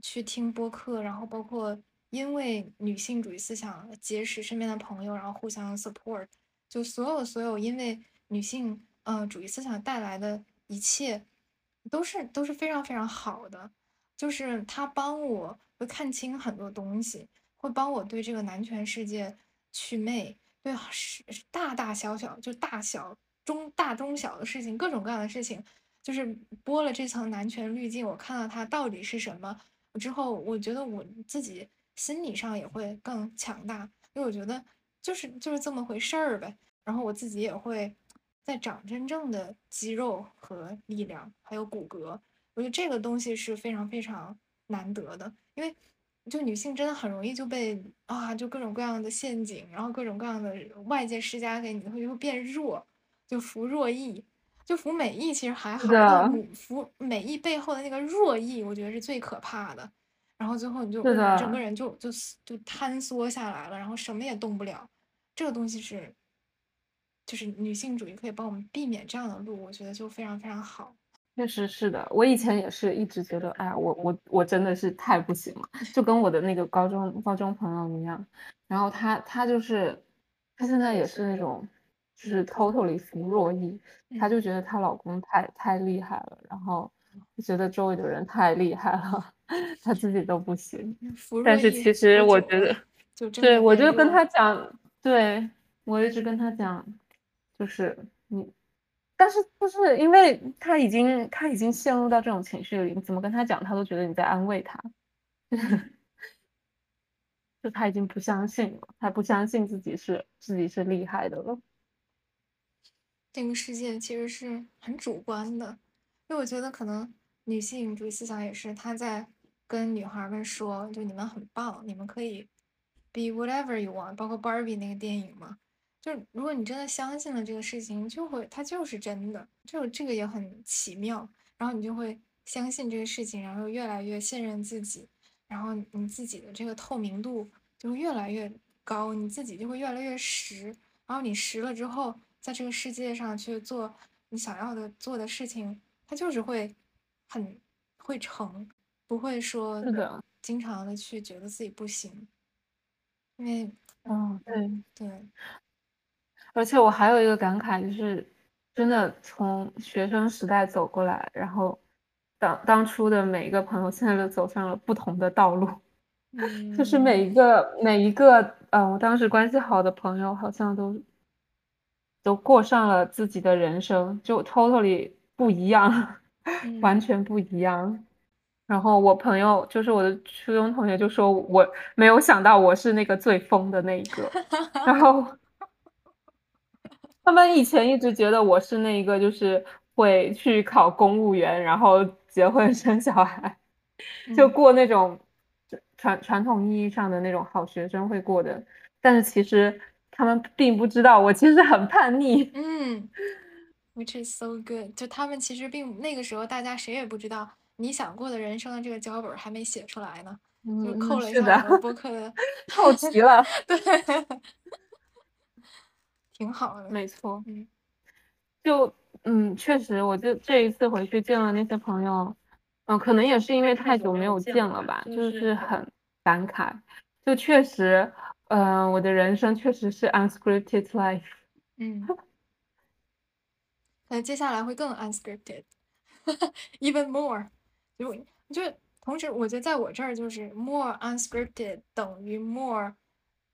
去听播客，然后包括因为女性主义思想结识身边的朋友，然后互相 support，就所有所有因为女性嗯主义思想带来的一切，都是都是非常非常好的。就是他帮我会看清很多东西，会帮我对这个男权世界祛魅，对是大大小小就大小中大中小的事情，各种各样的事情，就是剥了这层男权滤镜，我看到它到底是什么之后，我觉得我自己心理上也会更强大，因为我觉得就是就是这么回事儿呗。然后我自己也会在长真正的肌肉和力量，还有骨骼。我觉得这个东西是非常非常难得的，因为就女性真的很容易就被啊，就各种各样的陷阱，然后各种各样的外界施加给你，会就会变弱，就服弱役，就服美役其实还好，服美役背后的那个弱役，我觉得是最可怕的。然后最后你就整个人就就就坍缩下来了，然后什么也动不了。这个东西是，就是女性主义可以帮我们避免这样的路，我觉得就非常非常好。确实是的，我以前也是一直觉得，哎呀，我我我真的是太不行了，就跟我的那个高中高中朋友一样，然后他他就是他现在也是那种就是 totally 服弱役，他就觉得她老公太太厉害了，然后觉得周围的人太厉害了，她自己都不行。但是其实我觉得，就对我就跟他讲，对我一直跟他讲，就是你。但是就是因为他已经他已经陷入到这种情绪里，你怎么跟他讲，他都觉得你在安慰他，就他已经不相信了，他不相信自己是自己是厉害的了。这个世界其实是很主观的，因为我觉得可能女性主义思想也是他在跟女孩们说，就你们很棒，你们可以 be whatever you want，包括 Barbie 那个电影嘛。就如果你真的相信了这个事情，就会它就是真的，就这个也很奇妙。然后你就会相信这个事情，然后越来越信任自己，然后你自己的这个透明度就会越来越高，你自己就会越来越实。然后你实了之后，在这个世界上去做你想要的做的事情，它就是会很会成，不会说经常的去觉得自己不行。因为，嗯，对对。而且我还有一个感慨，就是真的从学生时代走过来，然后当当初的每一个朋友，现在都走上了不同的道路。嗯，就是每一个每一个，呃，我当时关系好的朋友，好像都都过上了自己的人生，就 totally 不一样，完全不一样。然后我朋友就是我的初中同学，就说我没有想到我是那个最疯的那一个。然后他们以前一直觉得我是那一个，就是会去考公务员，然后结婚生小孩，就过那种传传统意义上的那种好学生会过的。但是其实他们并不知道，我其实很叛逆。嗯，which is so good。就他们其实并那个时候，大家谁也不知道。你想过的人生的这个脚本还没写出来呢，就扣了一下我们播客的凑齐了，对，挺好的，没错，嗯，就嗯，确实，我这这一次回去见了那些朋友，嗯，可能也是因为太久没有见了吧，就是很感慨，就确实，嗯，我的人生确实是 unscripted life，嗯，那接下来会更 unscripted，even more。就就同时，我觉得在我这儿就是 more unscripted 等于 more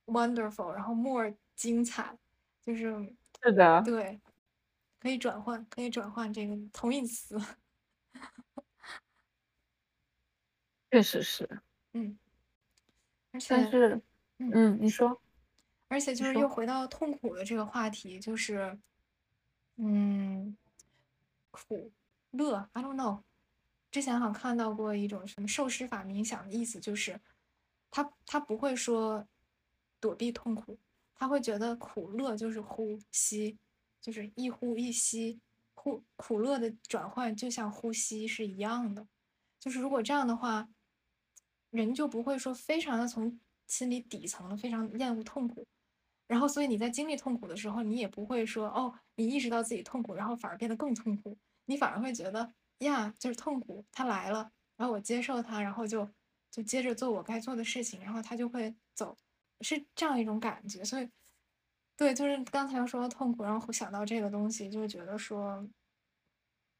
wonderful，然后 more 精彩，就是是的，对，可以转换，可以转换这个同义词。确实是，嗯，而且但是，嗯，你说，而且就是又回到痛苦的这个话题，就是，嗯，苦乐，I don't know。之前好像看到过一种什么受施法冥想的意思，就是他他不会说躲避痛苦，他会觉得苦乐就是呼吸，就是一呼一吸，呼苦乐的转换就像呼吸是一样的。就是如果这样的话，人就不会说非常的从心里底层非常厌恶痛苦，然后所以你在经历痛苦的时候，你也不会说哦，你意识到自己痛苦，然后反而变得更痛苦，你反而会觉得。呀，就是痛苦，它来了，然后我接受它，然后就就接着做我该做的事情，然后它就会走，是这样一种感觉。所以，对，就是刚才说痛苦，然后想到这个东西，就觉得说，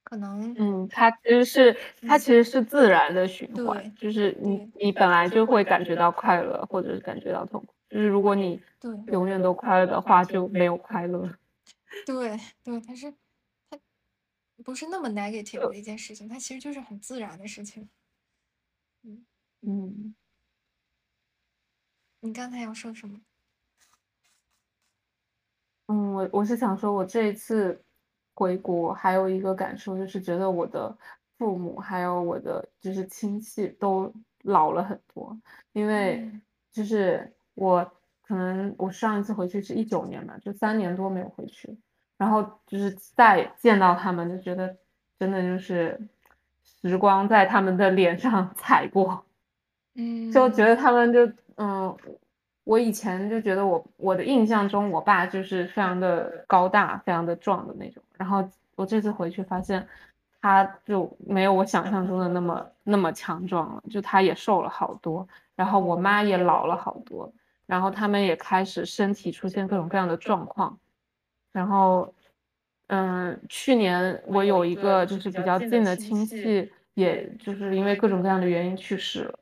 可能，嗯，它其实是它其实是自然的循环，就是你你本来就会感觉到快乐，或者是感觉到痛苦，就是如果你对永远都快乐的话，就没有快乐。对对，它是它。不是那么 negative 的一件事情，它其实就是很自然的事情。嗯嗯，你刚才要说什么？嗯，我我是想说，我这一次回国还有一个感受，就是觉得我的父母还有我的就是亲戚都老了很多，因为就是我可能我上一次回去是一九年嘛，就三年多没有回去。然后就是再见到他们，就觉得真的就是时光在他们的脸上 踩过，嗯，就觉得他们就嗯，我以前就觉得我我的印象中，我爸就是非常的高大，非常的壮的那种。然后我这次回去发现，他就没有我想象中的那么那么强壮了，就他也瘦了好多。然后我妈也老了好多，然后他们也开始身体出现各种各样的状况。然后，嗯，去年我有一个就是比较近的亲戚，也就是因为各种各样的原因去世了。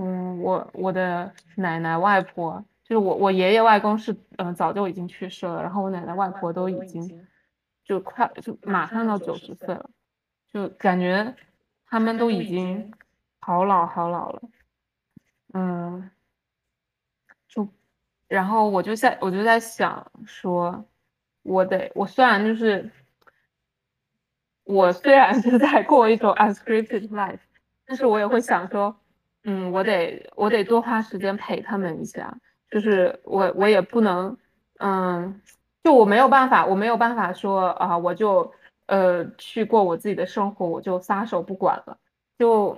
嗯，我我的奶奶外婆，就是我我爷爷外公是嗯早就已经去世了，然后我奶奶外婆都已经就快就马上到九十岁了，就感觉他们都已经好老好老了。嗯，就然后我就在我就在想说。我得，我虽然就是，我虽然是在过一种 unscripted life，但是我也会想说，嗯，我得，我得多花时间陪他们一下，就是我，我也不能，嗯，就我没有办法，我没有办法说啊，我就，呃，去过我自己的生活，我就撒手不管了，就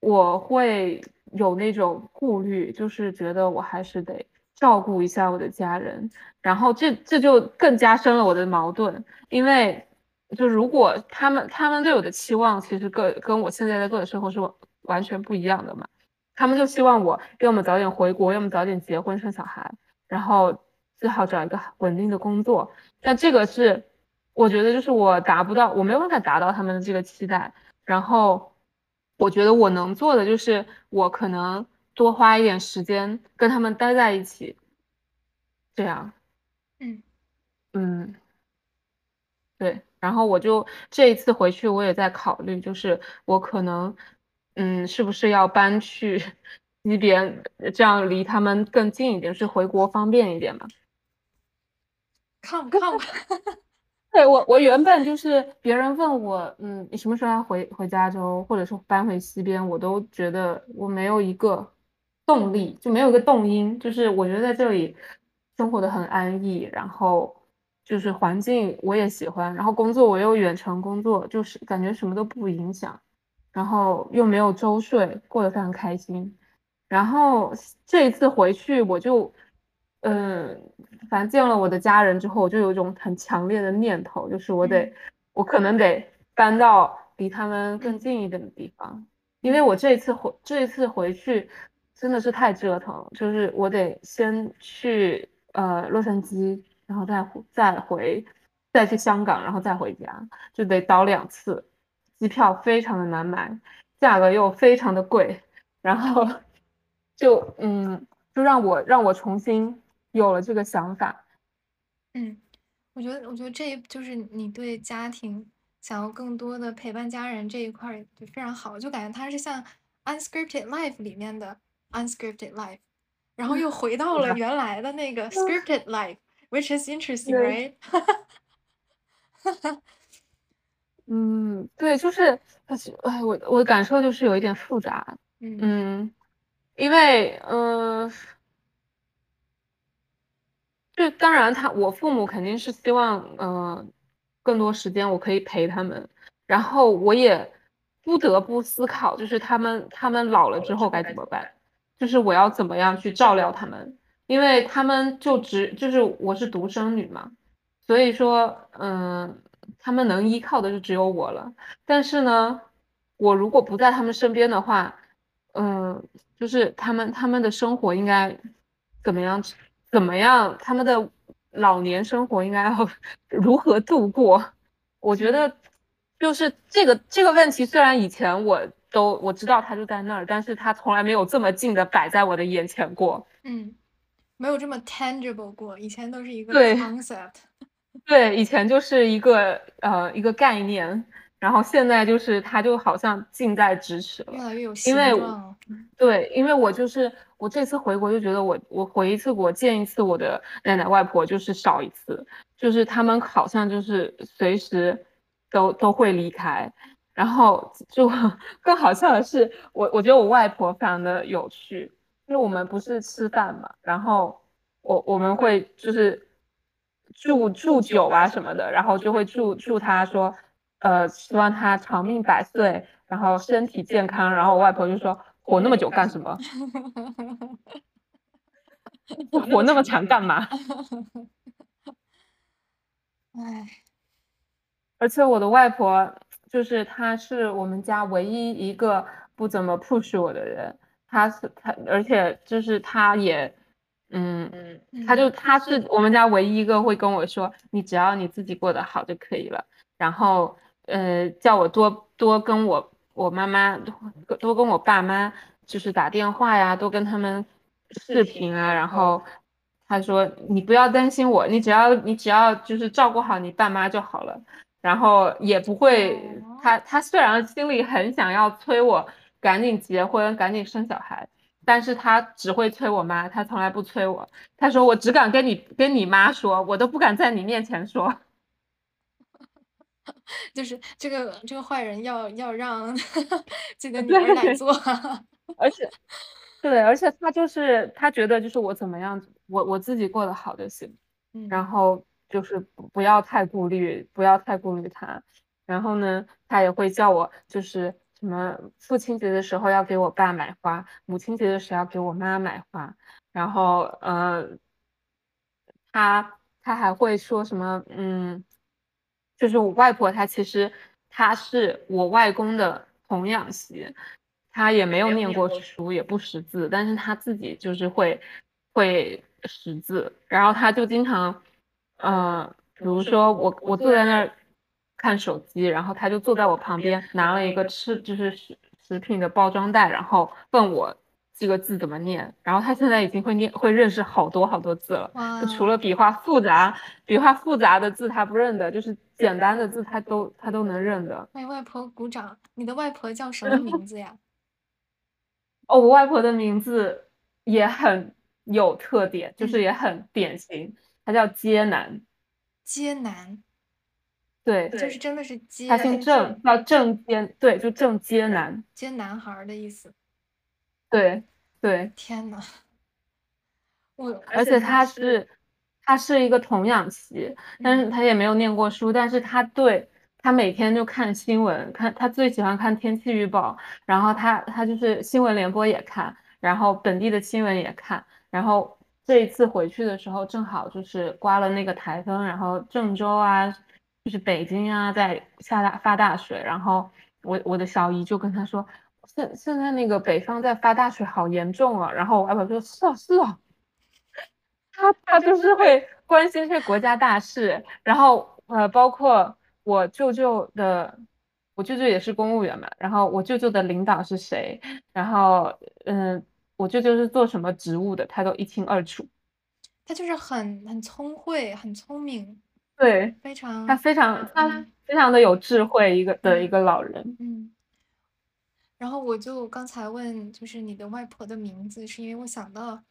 我会有那种顾虑，就是觉得我还是得。照顾一下我的家人，然后这这就更加深了我的矛盾，因为就如果他们他们对我的期望其实跟跟我现在在过的生活是完全不一样的嘛，他们就希望我要么早点回国，要么早点结婚生小孩，然后最好找一个稳定的工作，但这个是我觉得就是我达不到，我没有办法达到他们的这个期待，然后我觉得我能做的就是我可能。多花一点时间跟他们待在一起，这样，嗯。嗯，对，然后我就这一次回去，我也在考虑，就是我可能，嗯，是不是要搬去 西边，这样离他们更近一点，是回国方便一点嘛？Come come，对我我原本就是别人问我，嗯，你什么时候要回回加州，或者是搬回西边，我都觉得我没有一个动力，就没有一个动因，就是我觉得在这里生活的很安逸，然后。就是环境我也喜欢，然后工作我又远程工作，就是感觉什么都不影响，然后又没有周岁，过得非常开心。然后这一次回去，我就，嗯，反正见了我的家人之后，我就有一种很强烈的念头，就是我得，我可能得搬到离他们更近一点的地方，因为我这一次回这一次回去真的是太折腾了，就是我得先去呃洛杉矶。然后再再回，再去香港，然后再回家，就得倒两次，机票非常的难买，价格又非常的贵，然后就嗯，就让我让我重新有了这个想法。嗯，我觉得我觉得这就是你对家庭想要更多的陪伴家人这一块就非常好，就感觉它是像 unscripted life 里面的 unscripted life，然后又回 到了原来的那个 scripted life。Which is interesting, right? 嗯，对，就是，哎，我我的感受就是有一点复杂，嗯，因为，嗯，就当然他我父母肯定是希望，嗯，更多时间我可以陪他们，然后我也不得不思考，就是他们他们老了之后该怎么办，就是我要怎么样去照料他们。因为他们就只就是我是独生女嘛，所以说，嗯，他们能依靠的就只有我了。但是呢，我如果不在他们身边的话，嗯，就是他们他们的生活应该怎么样？怎么样？他们的老年生活应该要 如何度过？我觉得，就是这个这个问题，虽然以前我都我知道他就在那儿，但是他从来没有这么近的摆在我的眼前过。嗯。没有这么 tangible 过，以前都是一个 concept。对，以前就是一个呃一个概念，然后现在就是它就好像近在咫尺了，越来越有形状。对，因为我就是我这次回国就觉得我我回一次国见一次我的奶奶外婆就是少一次，就是他们好像就是随时都都会离开，然后就更好笑的是，我我觉得我外婆非常的有趣。因为我们不是吃饭嘛，然后我我们会就是祝祝酒啊什么的，然后就会祝祝他说，呃，希望他长命百岁，然后身体健康。然后我外婆就说，活那么久干什么？活那么长干嘛？唉，而且我的外婆就是她是我们家唯一一个不怎么 push 我的人。她是她，而且就是她也，嗯嗯，他就他是我们家唯一一个会跟我说，你只要你自己过得好就可以了。然后，呃，叫我多多跟我我妈妈多多跟我爸妈就是打电话呀，多跟他们视频啊。然后他说你不要担心我，你只要你只要就是照顾好你爸妈就好了。然后也不会，他他虽然心里很想要催我。赶紧结婚，赶紧生小孩，但是他只会催我妈，他从来不催我。他说我只敢跟你跟你妈说，我都不敢在你面前说。就是这个这个坏人要要让 这个女儿来做，而且对，而且他就是他觉得就是我怎么样，我我自己过得好就行，然后就是不要太顾虑，不要太顾虑他。然后呢，他也会叫我就是。什么父亲节的时候要给我爸买花，母亲节的时候要给我妈买花，然后呃，他他还会说什么？嗯，就是我外婆，她其实她是我外公的童养媳，她也没有念过书，也不识字，但是她自己就是会会识字，然后她就经常，呃，比如说我我坐在那儿。看手机，然后他就坐在我旁边，拿了一个吃就是食食品的包装袋，然后问我这个字怎么念，然后他现在已经会念会认识好多好多字了。哇就除了笔画复杂、笔画复杂的字他不认得，就是简单的字他都他都能认得。为外婆鼓掌。你的外婆叫什么名字呀？哦，我外婆的名字也很有特点，就是嗯也很典型，她叫接南。接南，对，就是真的是接他姓郑，叫郑接，对，就郑接男。接男孩儿的意思。对对，天呐，我而且他是他是一个童养媳，但是他也没有念过书，但是他对他每天就看新闻，看他最喜欢看天气预报，然后他他就是新闻联播也看，然后本地的新闻也看，然后这一次回去的时候正好就是刮了那个台风，然后郑州啊，就是北京啊在下大发大水，然后我我的小姨就跟他说。现现在那个北方在发大水，好严重啊！然后我外婆说：“是啊，是啊。”他他就是会关心这国家大事，然后呃，包括我舅舅的，我舅舅也是公务员嘛，然后我舅舅的领导是谁，然后嗯，我舅舅是做什么职务的，他都一清二楚。他就是很很聪慧，很聪明，对，非常他非常他嗯非常的有智慧，一个的一个老人。嗯。然后我就刚才问，就是你的外婆的名字，是因为我想到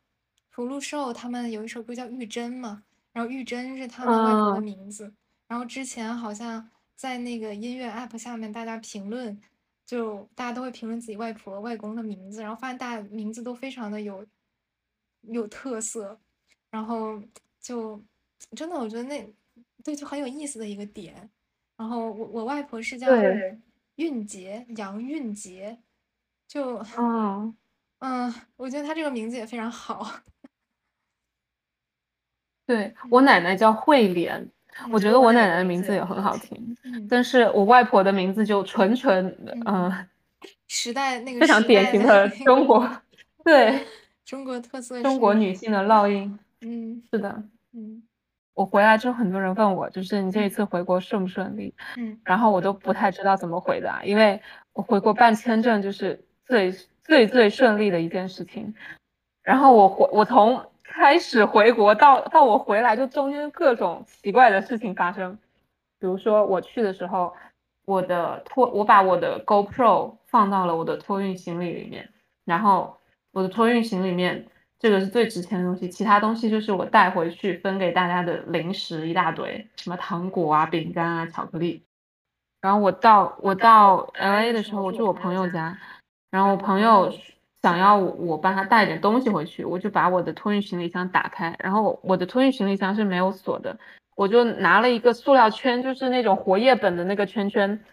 福禄寿他们有一首歌叫《玉珍》嘛，然后玉珍是他们外婆的嗯名字。然后之前好像在那个音乐 app 下面，大家评论，就大家都会评论自己外婆、外公的名字，然后发现大家名字都非常的有有特色，然后就真的我觉得那对就很有意思的一个点。然后我我外婆是叫韵杰，杨韵杰，就嗯，嗯，我觉得她这个名字也非常好。对我奶奶叫慧莲，我觉得我奶奶的名字也很好听，嗯，但是我外婆的名字就纯纯嗯嗯。时代那 个非常典型的中国，对中国特色中国女性的烙印。嗯是的，嗯我回来之后，很多人问我，就是你这一次回国顺不顺利？嗯然后我都不太知道怎么回答，因为我回国办签证就是最最最顺利的一件事情。然后我回我从开始回国到到我回来，就中间各种奇怪的事情发生。比如说我去的时候，我的托我把我的 GoPro 放到了我的托运行李里面，然后我的托运行李里面这个是最值钱的东西，其他东西就是我带回去分给大家的零食一大堆，什么糖果啊、饼干啊、巧克力。然后我到我到 LA 的时候，我住我朋友家，然后我朋友想要我帮他带点东西回去，我就把我的托运行李箱打开，然后我的托运行李箱是没有锁的，我就拿了一个塑料圈，就是那种活页本的那个圈圈，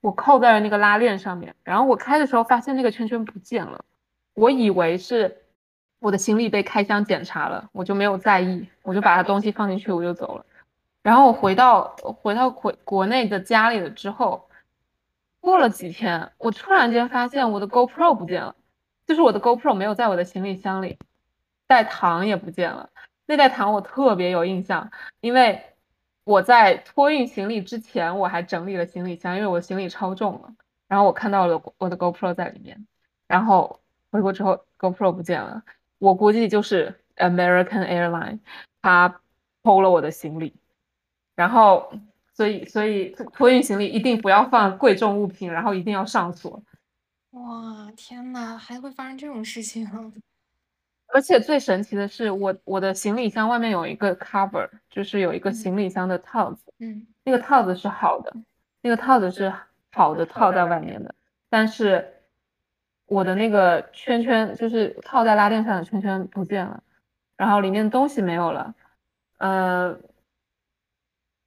我扣在了那个拉链上面，然后我开的时候发现那个圈圈不见了，我以为是我的行李被开箱检查了，我就没有在意，我就把它东西放进去，我就走了。然后我回到回到回国内的家里了之后，过了几天，我突然间发现我的 GoPro 不见了，就是我的 GoPro 没有在我的行李箱里，带糖也不见了。那袋糖我特别有印象，因为我在托运行李之前，我还整理了行李箱，因为我行李超重了。然后我看到了我的 GoPro 在里面，然后回国之后 GoPro 不见了，我估计就是 American Airline 他偷了我的行李。然后，所以所以托运行李一定不要放贵重物品，然后一定要上锁。哇，天呐，还会发生这种事情？而且最神奇的是，我我的行李箱外面有一个 cover，就是有一个行李箱的套子，嗯那个套子是好的，那个套子是好的套在外面的，但是我的那个圈圈就是套在拉链上的圈圈不见了，然后里面东西没有了，呃。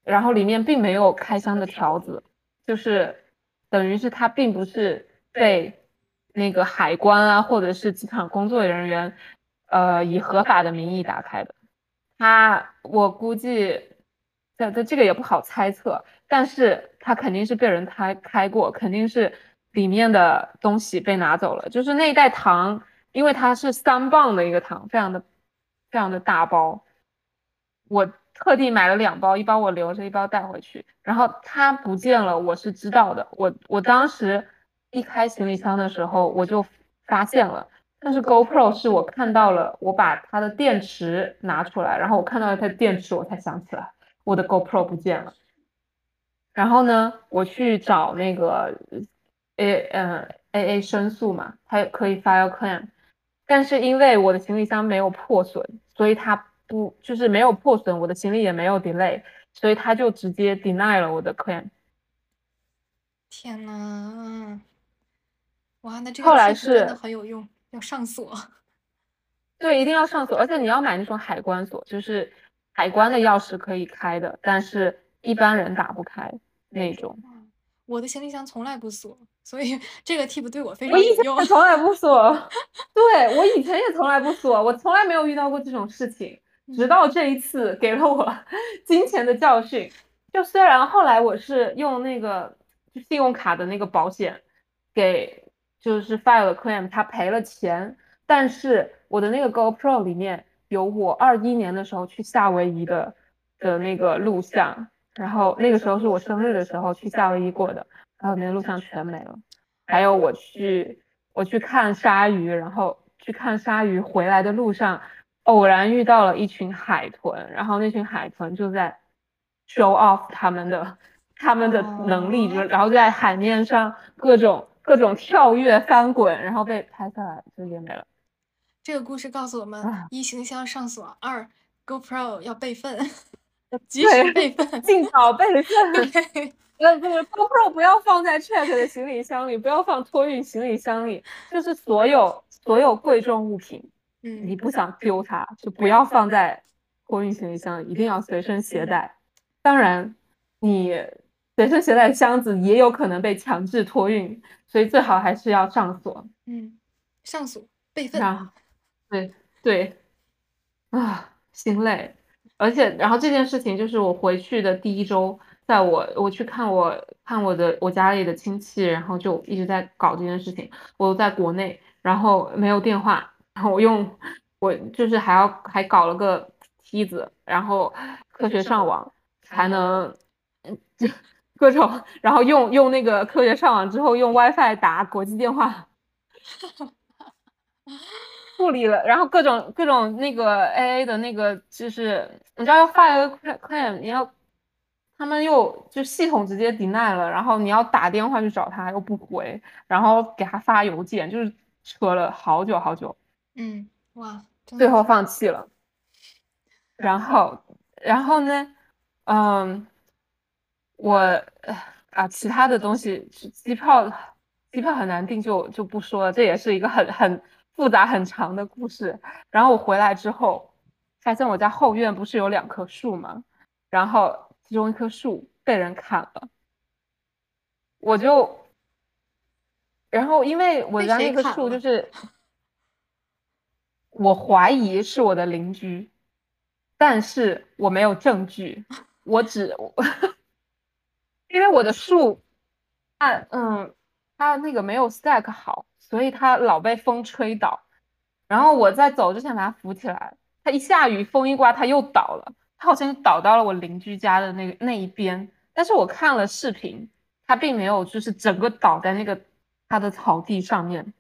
然后里面并没有开箱的条子，就是等于是它并不是被那个海关啊或者是机场工作人员，呃以合法的名义打开的。它我估计，这这这个也不好猜测，但是它肯定是被人开开过，肯定是里面的东西被拿走了。就是那一袋糖，因为它是三磅的一个糖，非常的非常的大包，我。特地买了两包，一包我留着，一包带回去。然后它不见了，我是知道的。我我当时一开行李箱的时候，我就发现了，但是 GoPro 是我看到了，我把它的电池拿出来，然后我看到了它的电池，我才想起来我的 GoPro 不见了。然后呢，我去找那个 A 嗯 AA 申诉嘛，它可以 file claim，但是因为我的行李箱没有破损，所以他不就是没有破损，我的行李也没有 delay，所以他就直接 deny 了我的 claim。天呐，哇，那这个后来是真的是很有用，要上锁。对，一定要上锁，而且你要买那种海关锁，就是海关的钥匙可以开的，但是一般人打不开那种。我的行李箱从来不锁，所以 这个 tip 对我非我以前常有用。也从来不锁，对我以前也从来不锁，我从来没有遇到过这种事情，直到这一次给了我 金钱的教训。就虽然后来我是用那个就信用卡的那个保险给就是 file 了 claim，他赔了钱，但是我的那个 GoPro 里面有我二一年的时候去夏威夷的的那个录像，然后那个时候是我生日的时候去夏威夷过的，然后那路上全没了。还有我去我去看鲨鱼，然后去看鲨鱼回来的路上，偶然遇到了一群海豚，然后那群海豚就在 show off 他们的他们的能力，就然后在海面上各种各种跳跃翻滚，然后被拍下来，就也没了。这个故事告诉我们：啊一形象上锁，二 GoPro 要备份，及时备份。尽早备份。对，呃，不是 GoPro 不要放在 check 的行李箱里，不要放托运行李箱里，就是所有所有贵重物品，嗯你嗯，不想丢它，就不要放在托运行李箱里，一定要随身携带。当然，你随身携带的箱子也有可能被强制托运，所以最好还是要上锁。嗯，上锁备份。对对，啊，心累。而且，然后这件事情就是我回去的第一周，在我我去看我看我的我家里的亲戚，然后就一直在搞这件事情。我在国内，然后没有电话，然后我用我就是还要还搞了个梯子，然后科学上网才能，嗯，各种，然后用用那个科学上网之后用 WiFi 打国际电话。处理了，然后各种各种那个 AA 的那个，就是你知道要发一个 claim，你要他们又就系统直接 deny 了，然后你要打电话去找他又不回，然后给他发邮件，就是扯了好久好久，嗯，哇，最后放弃了。然后，然后呢，嗯，我呃啊，其他的东西，机票机票很难订，就就不说了，这也是一个很很复杂很长的故事。然后我回来之后，发现我家后院不是有两棵树吗？然后其中一棵树被人砍了，我就，然后因为我家那棵树就是，我怀疑是我的邻居，但是我没有证据，我只，因为我的树，它嗯，它那个没有 stack 好，所以它老被风吹倒。然后我在走之前把它扶起来，它一下雨风一刮它又倒了，它好像就倒到了我邻居家的那个那一边。但是我看了视频，它并没有就是整个倒在那个它的草地上面。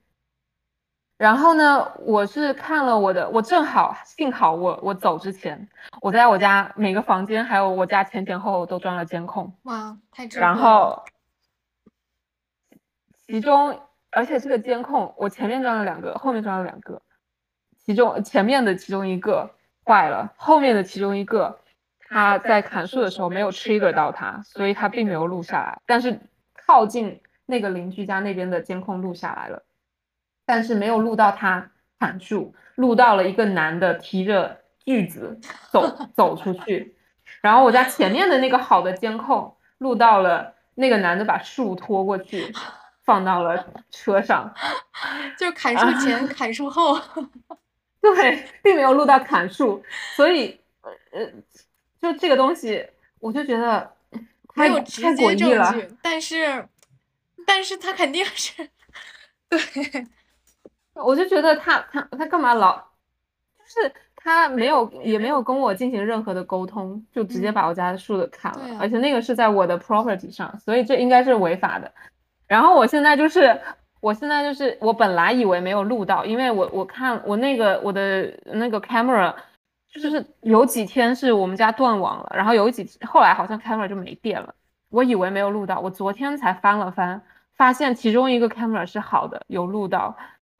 然后呢，我是看了我的，我正好幸好我我走之前，我在我家每个房间还有我家前前后后都装了监控，哇，太智然。后其中而且这个监控我前面装了两个，后面装了两个，其中前面的其中一个坏了，后面的其中一个他在砍树的时候没有 trigger 到它，所以他并没有录下来，但是靠近那个邻居家那边的监控录下来了。但是没有录到他砍树，录到了一个男的提着锯子走走出去，然后我家前面的那个好的监控录到了那个男的把树拖过去，放到了车上，就是砍树前、砍树后。对，并没有录到砍树，所以呃呃，就这个东西，我就觉得太没有直接证。据，但是，但是他肯定是，对，我就觉得他他他干嘛老，就是他没有也没有跟我进行任何的沟通，就直接嗯把我家的树给砍了，而且那个是在我的 property 上，所以这应该是违法的。然后我现在就是我现在就是我本来以为没有录到，因为我我看我那个我的那个 camera 就是有几天是我们家断网了，然后有几后来好像 camera 就没电了，我以为没有录到，我昨天才翻了翻，发现其中一个 camera 是好的，有录到，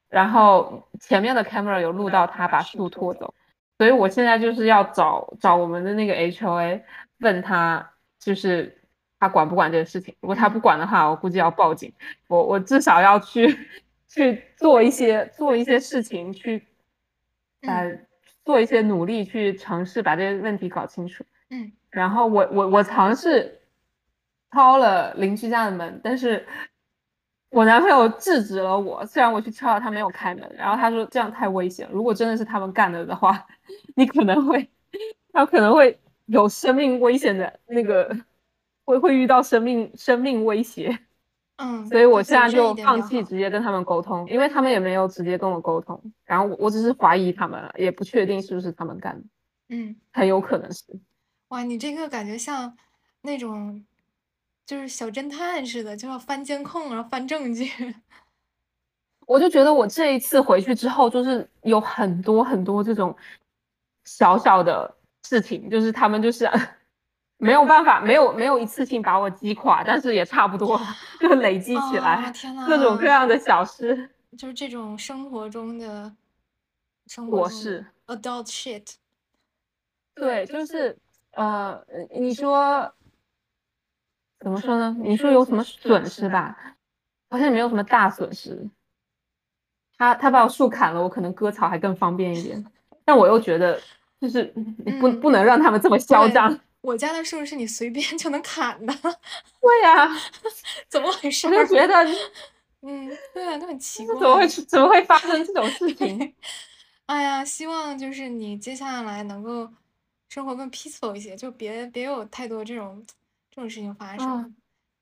然后前面的 camera 有录到他把树拖走，所以我现在就是要找找我们的那个 HOA 问他就是。他管不管这个事情？如果他不管的话，我估计要报警。我我至少要去去做一些做一些事情，去呃做一些努力，去尝试把这些问题搞清楚。嗯。然后我我我尝试敲了邻居家的门，但是我男朋友制止了我。虽然我去敲了，他没有开门。然后他说这样太危险，如果真的是他们干的的话，你可能会他可能会有生命危险的那个。会会遇到生命生命威胁，嗯，所以我现在就放弃直接跟他们沟通，因为他们也没有直接跟我沟通，然后我我只是怀疑他们，也不确定是不是他们干的，嗯，很有可能是。哇，你这个感觉像那种就是小侦探似的，就要翻监控，然后翻证据。我就觉得我这一次回去之后，就是有很多很多这种小小的事情，就是他们就是。没有办法，没有没有一次性把我击垮，但是也差不多，就累积起来，各种各样的小事，就是这种生活中的生活事，adult shit。对，就是呃，你说怎么说呢？你说有什么损失吧？好像没有什么大损失。他他把我树砍了，我可能割草还更方便一点，但我又觉得就是不不能让他们这么嚣张。我家的树是你随便 就能砍的，对呀，怎么回事？我就觉得，嗯，对啊，都很奇怪，怎么会怎么会发生这种 事情？哎呀，希望就是你接下来能够生活更 peaceful 一些，就别别有太多这种这种事情发生。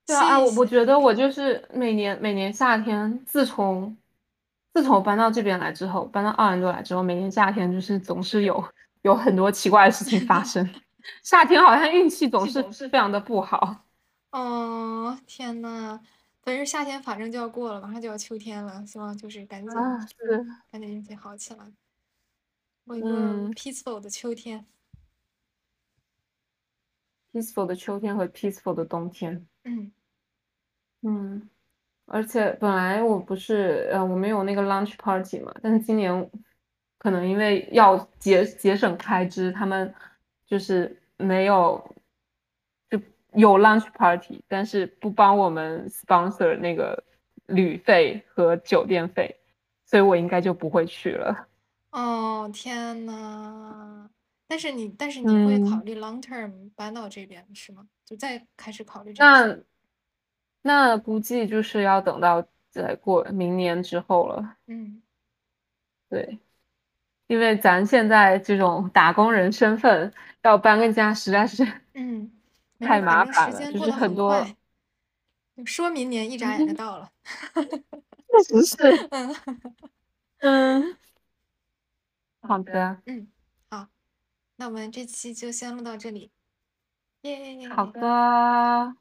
对啊，我我觉得我就是每年每年夏天，自从自从搬到这边来之后，搬到奥兰多来之后，每年夏天就是总是有有很多奇怪的事情发生。夏天好像运气总是非常的不好。哦，天呐，反正夏天反正就要过了，马上就要秋天了，希望就是赶紧，是赶紧运气好起来，过一个 peaceful 的秋天。peaceful 的秋天和 peaceful 的冬天。嗯嗯，而且本来我不是呃我没有那个 lunch party 嘛，但是今年可能因为要节节省开支，他们。就是没有，就有 lunch party，但是不帮我们 sponsor 那个旅费和酒店费，所以我应该就不会去了。哦天呐！但是你，但是你会考虑 long term 搬到这边是吗？就再开始考虑这那那估计就是要等到再过明年之后了。嗯，对。因为咱现在这种打工人身份要搬个家，实在是嗯 太麻烦了，就是很多。说明年一眨眼就到了，确实是。嗯嗯，好的。嗯，好，那我们这期就先录到这里。耶。好的。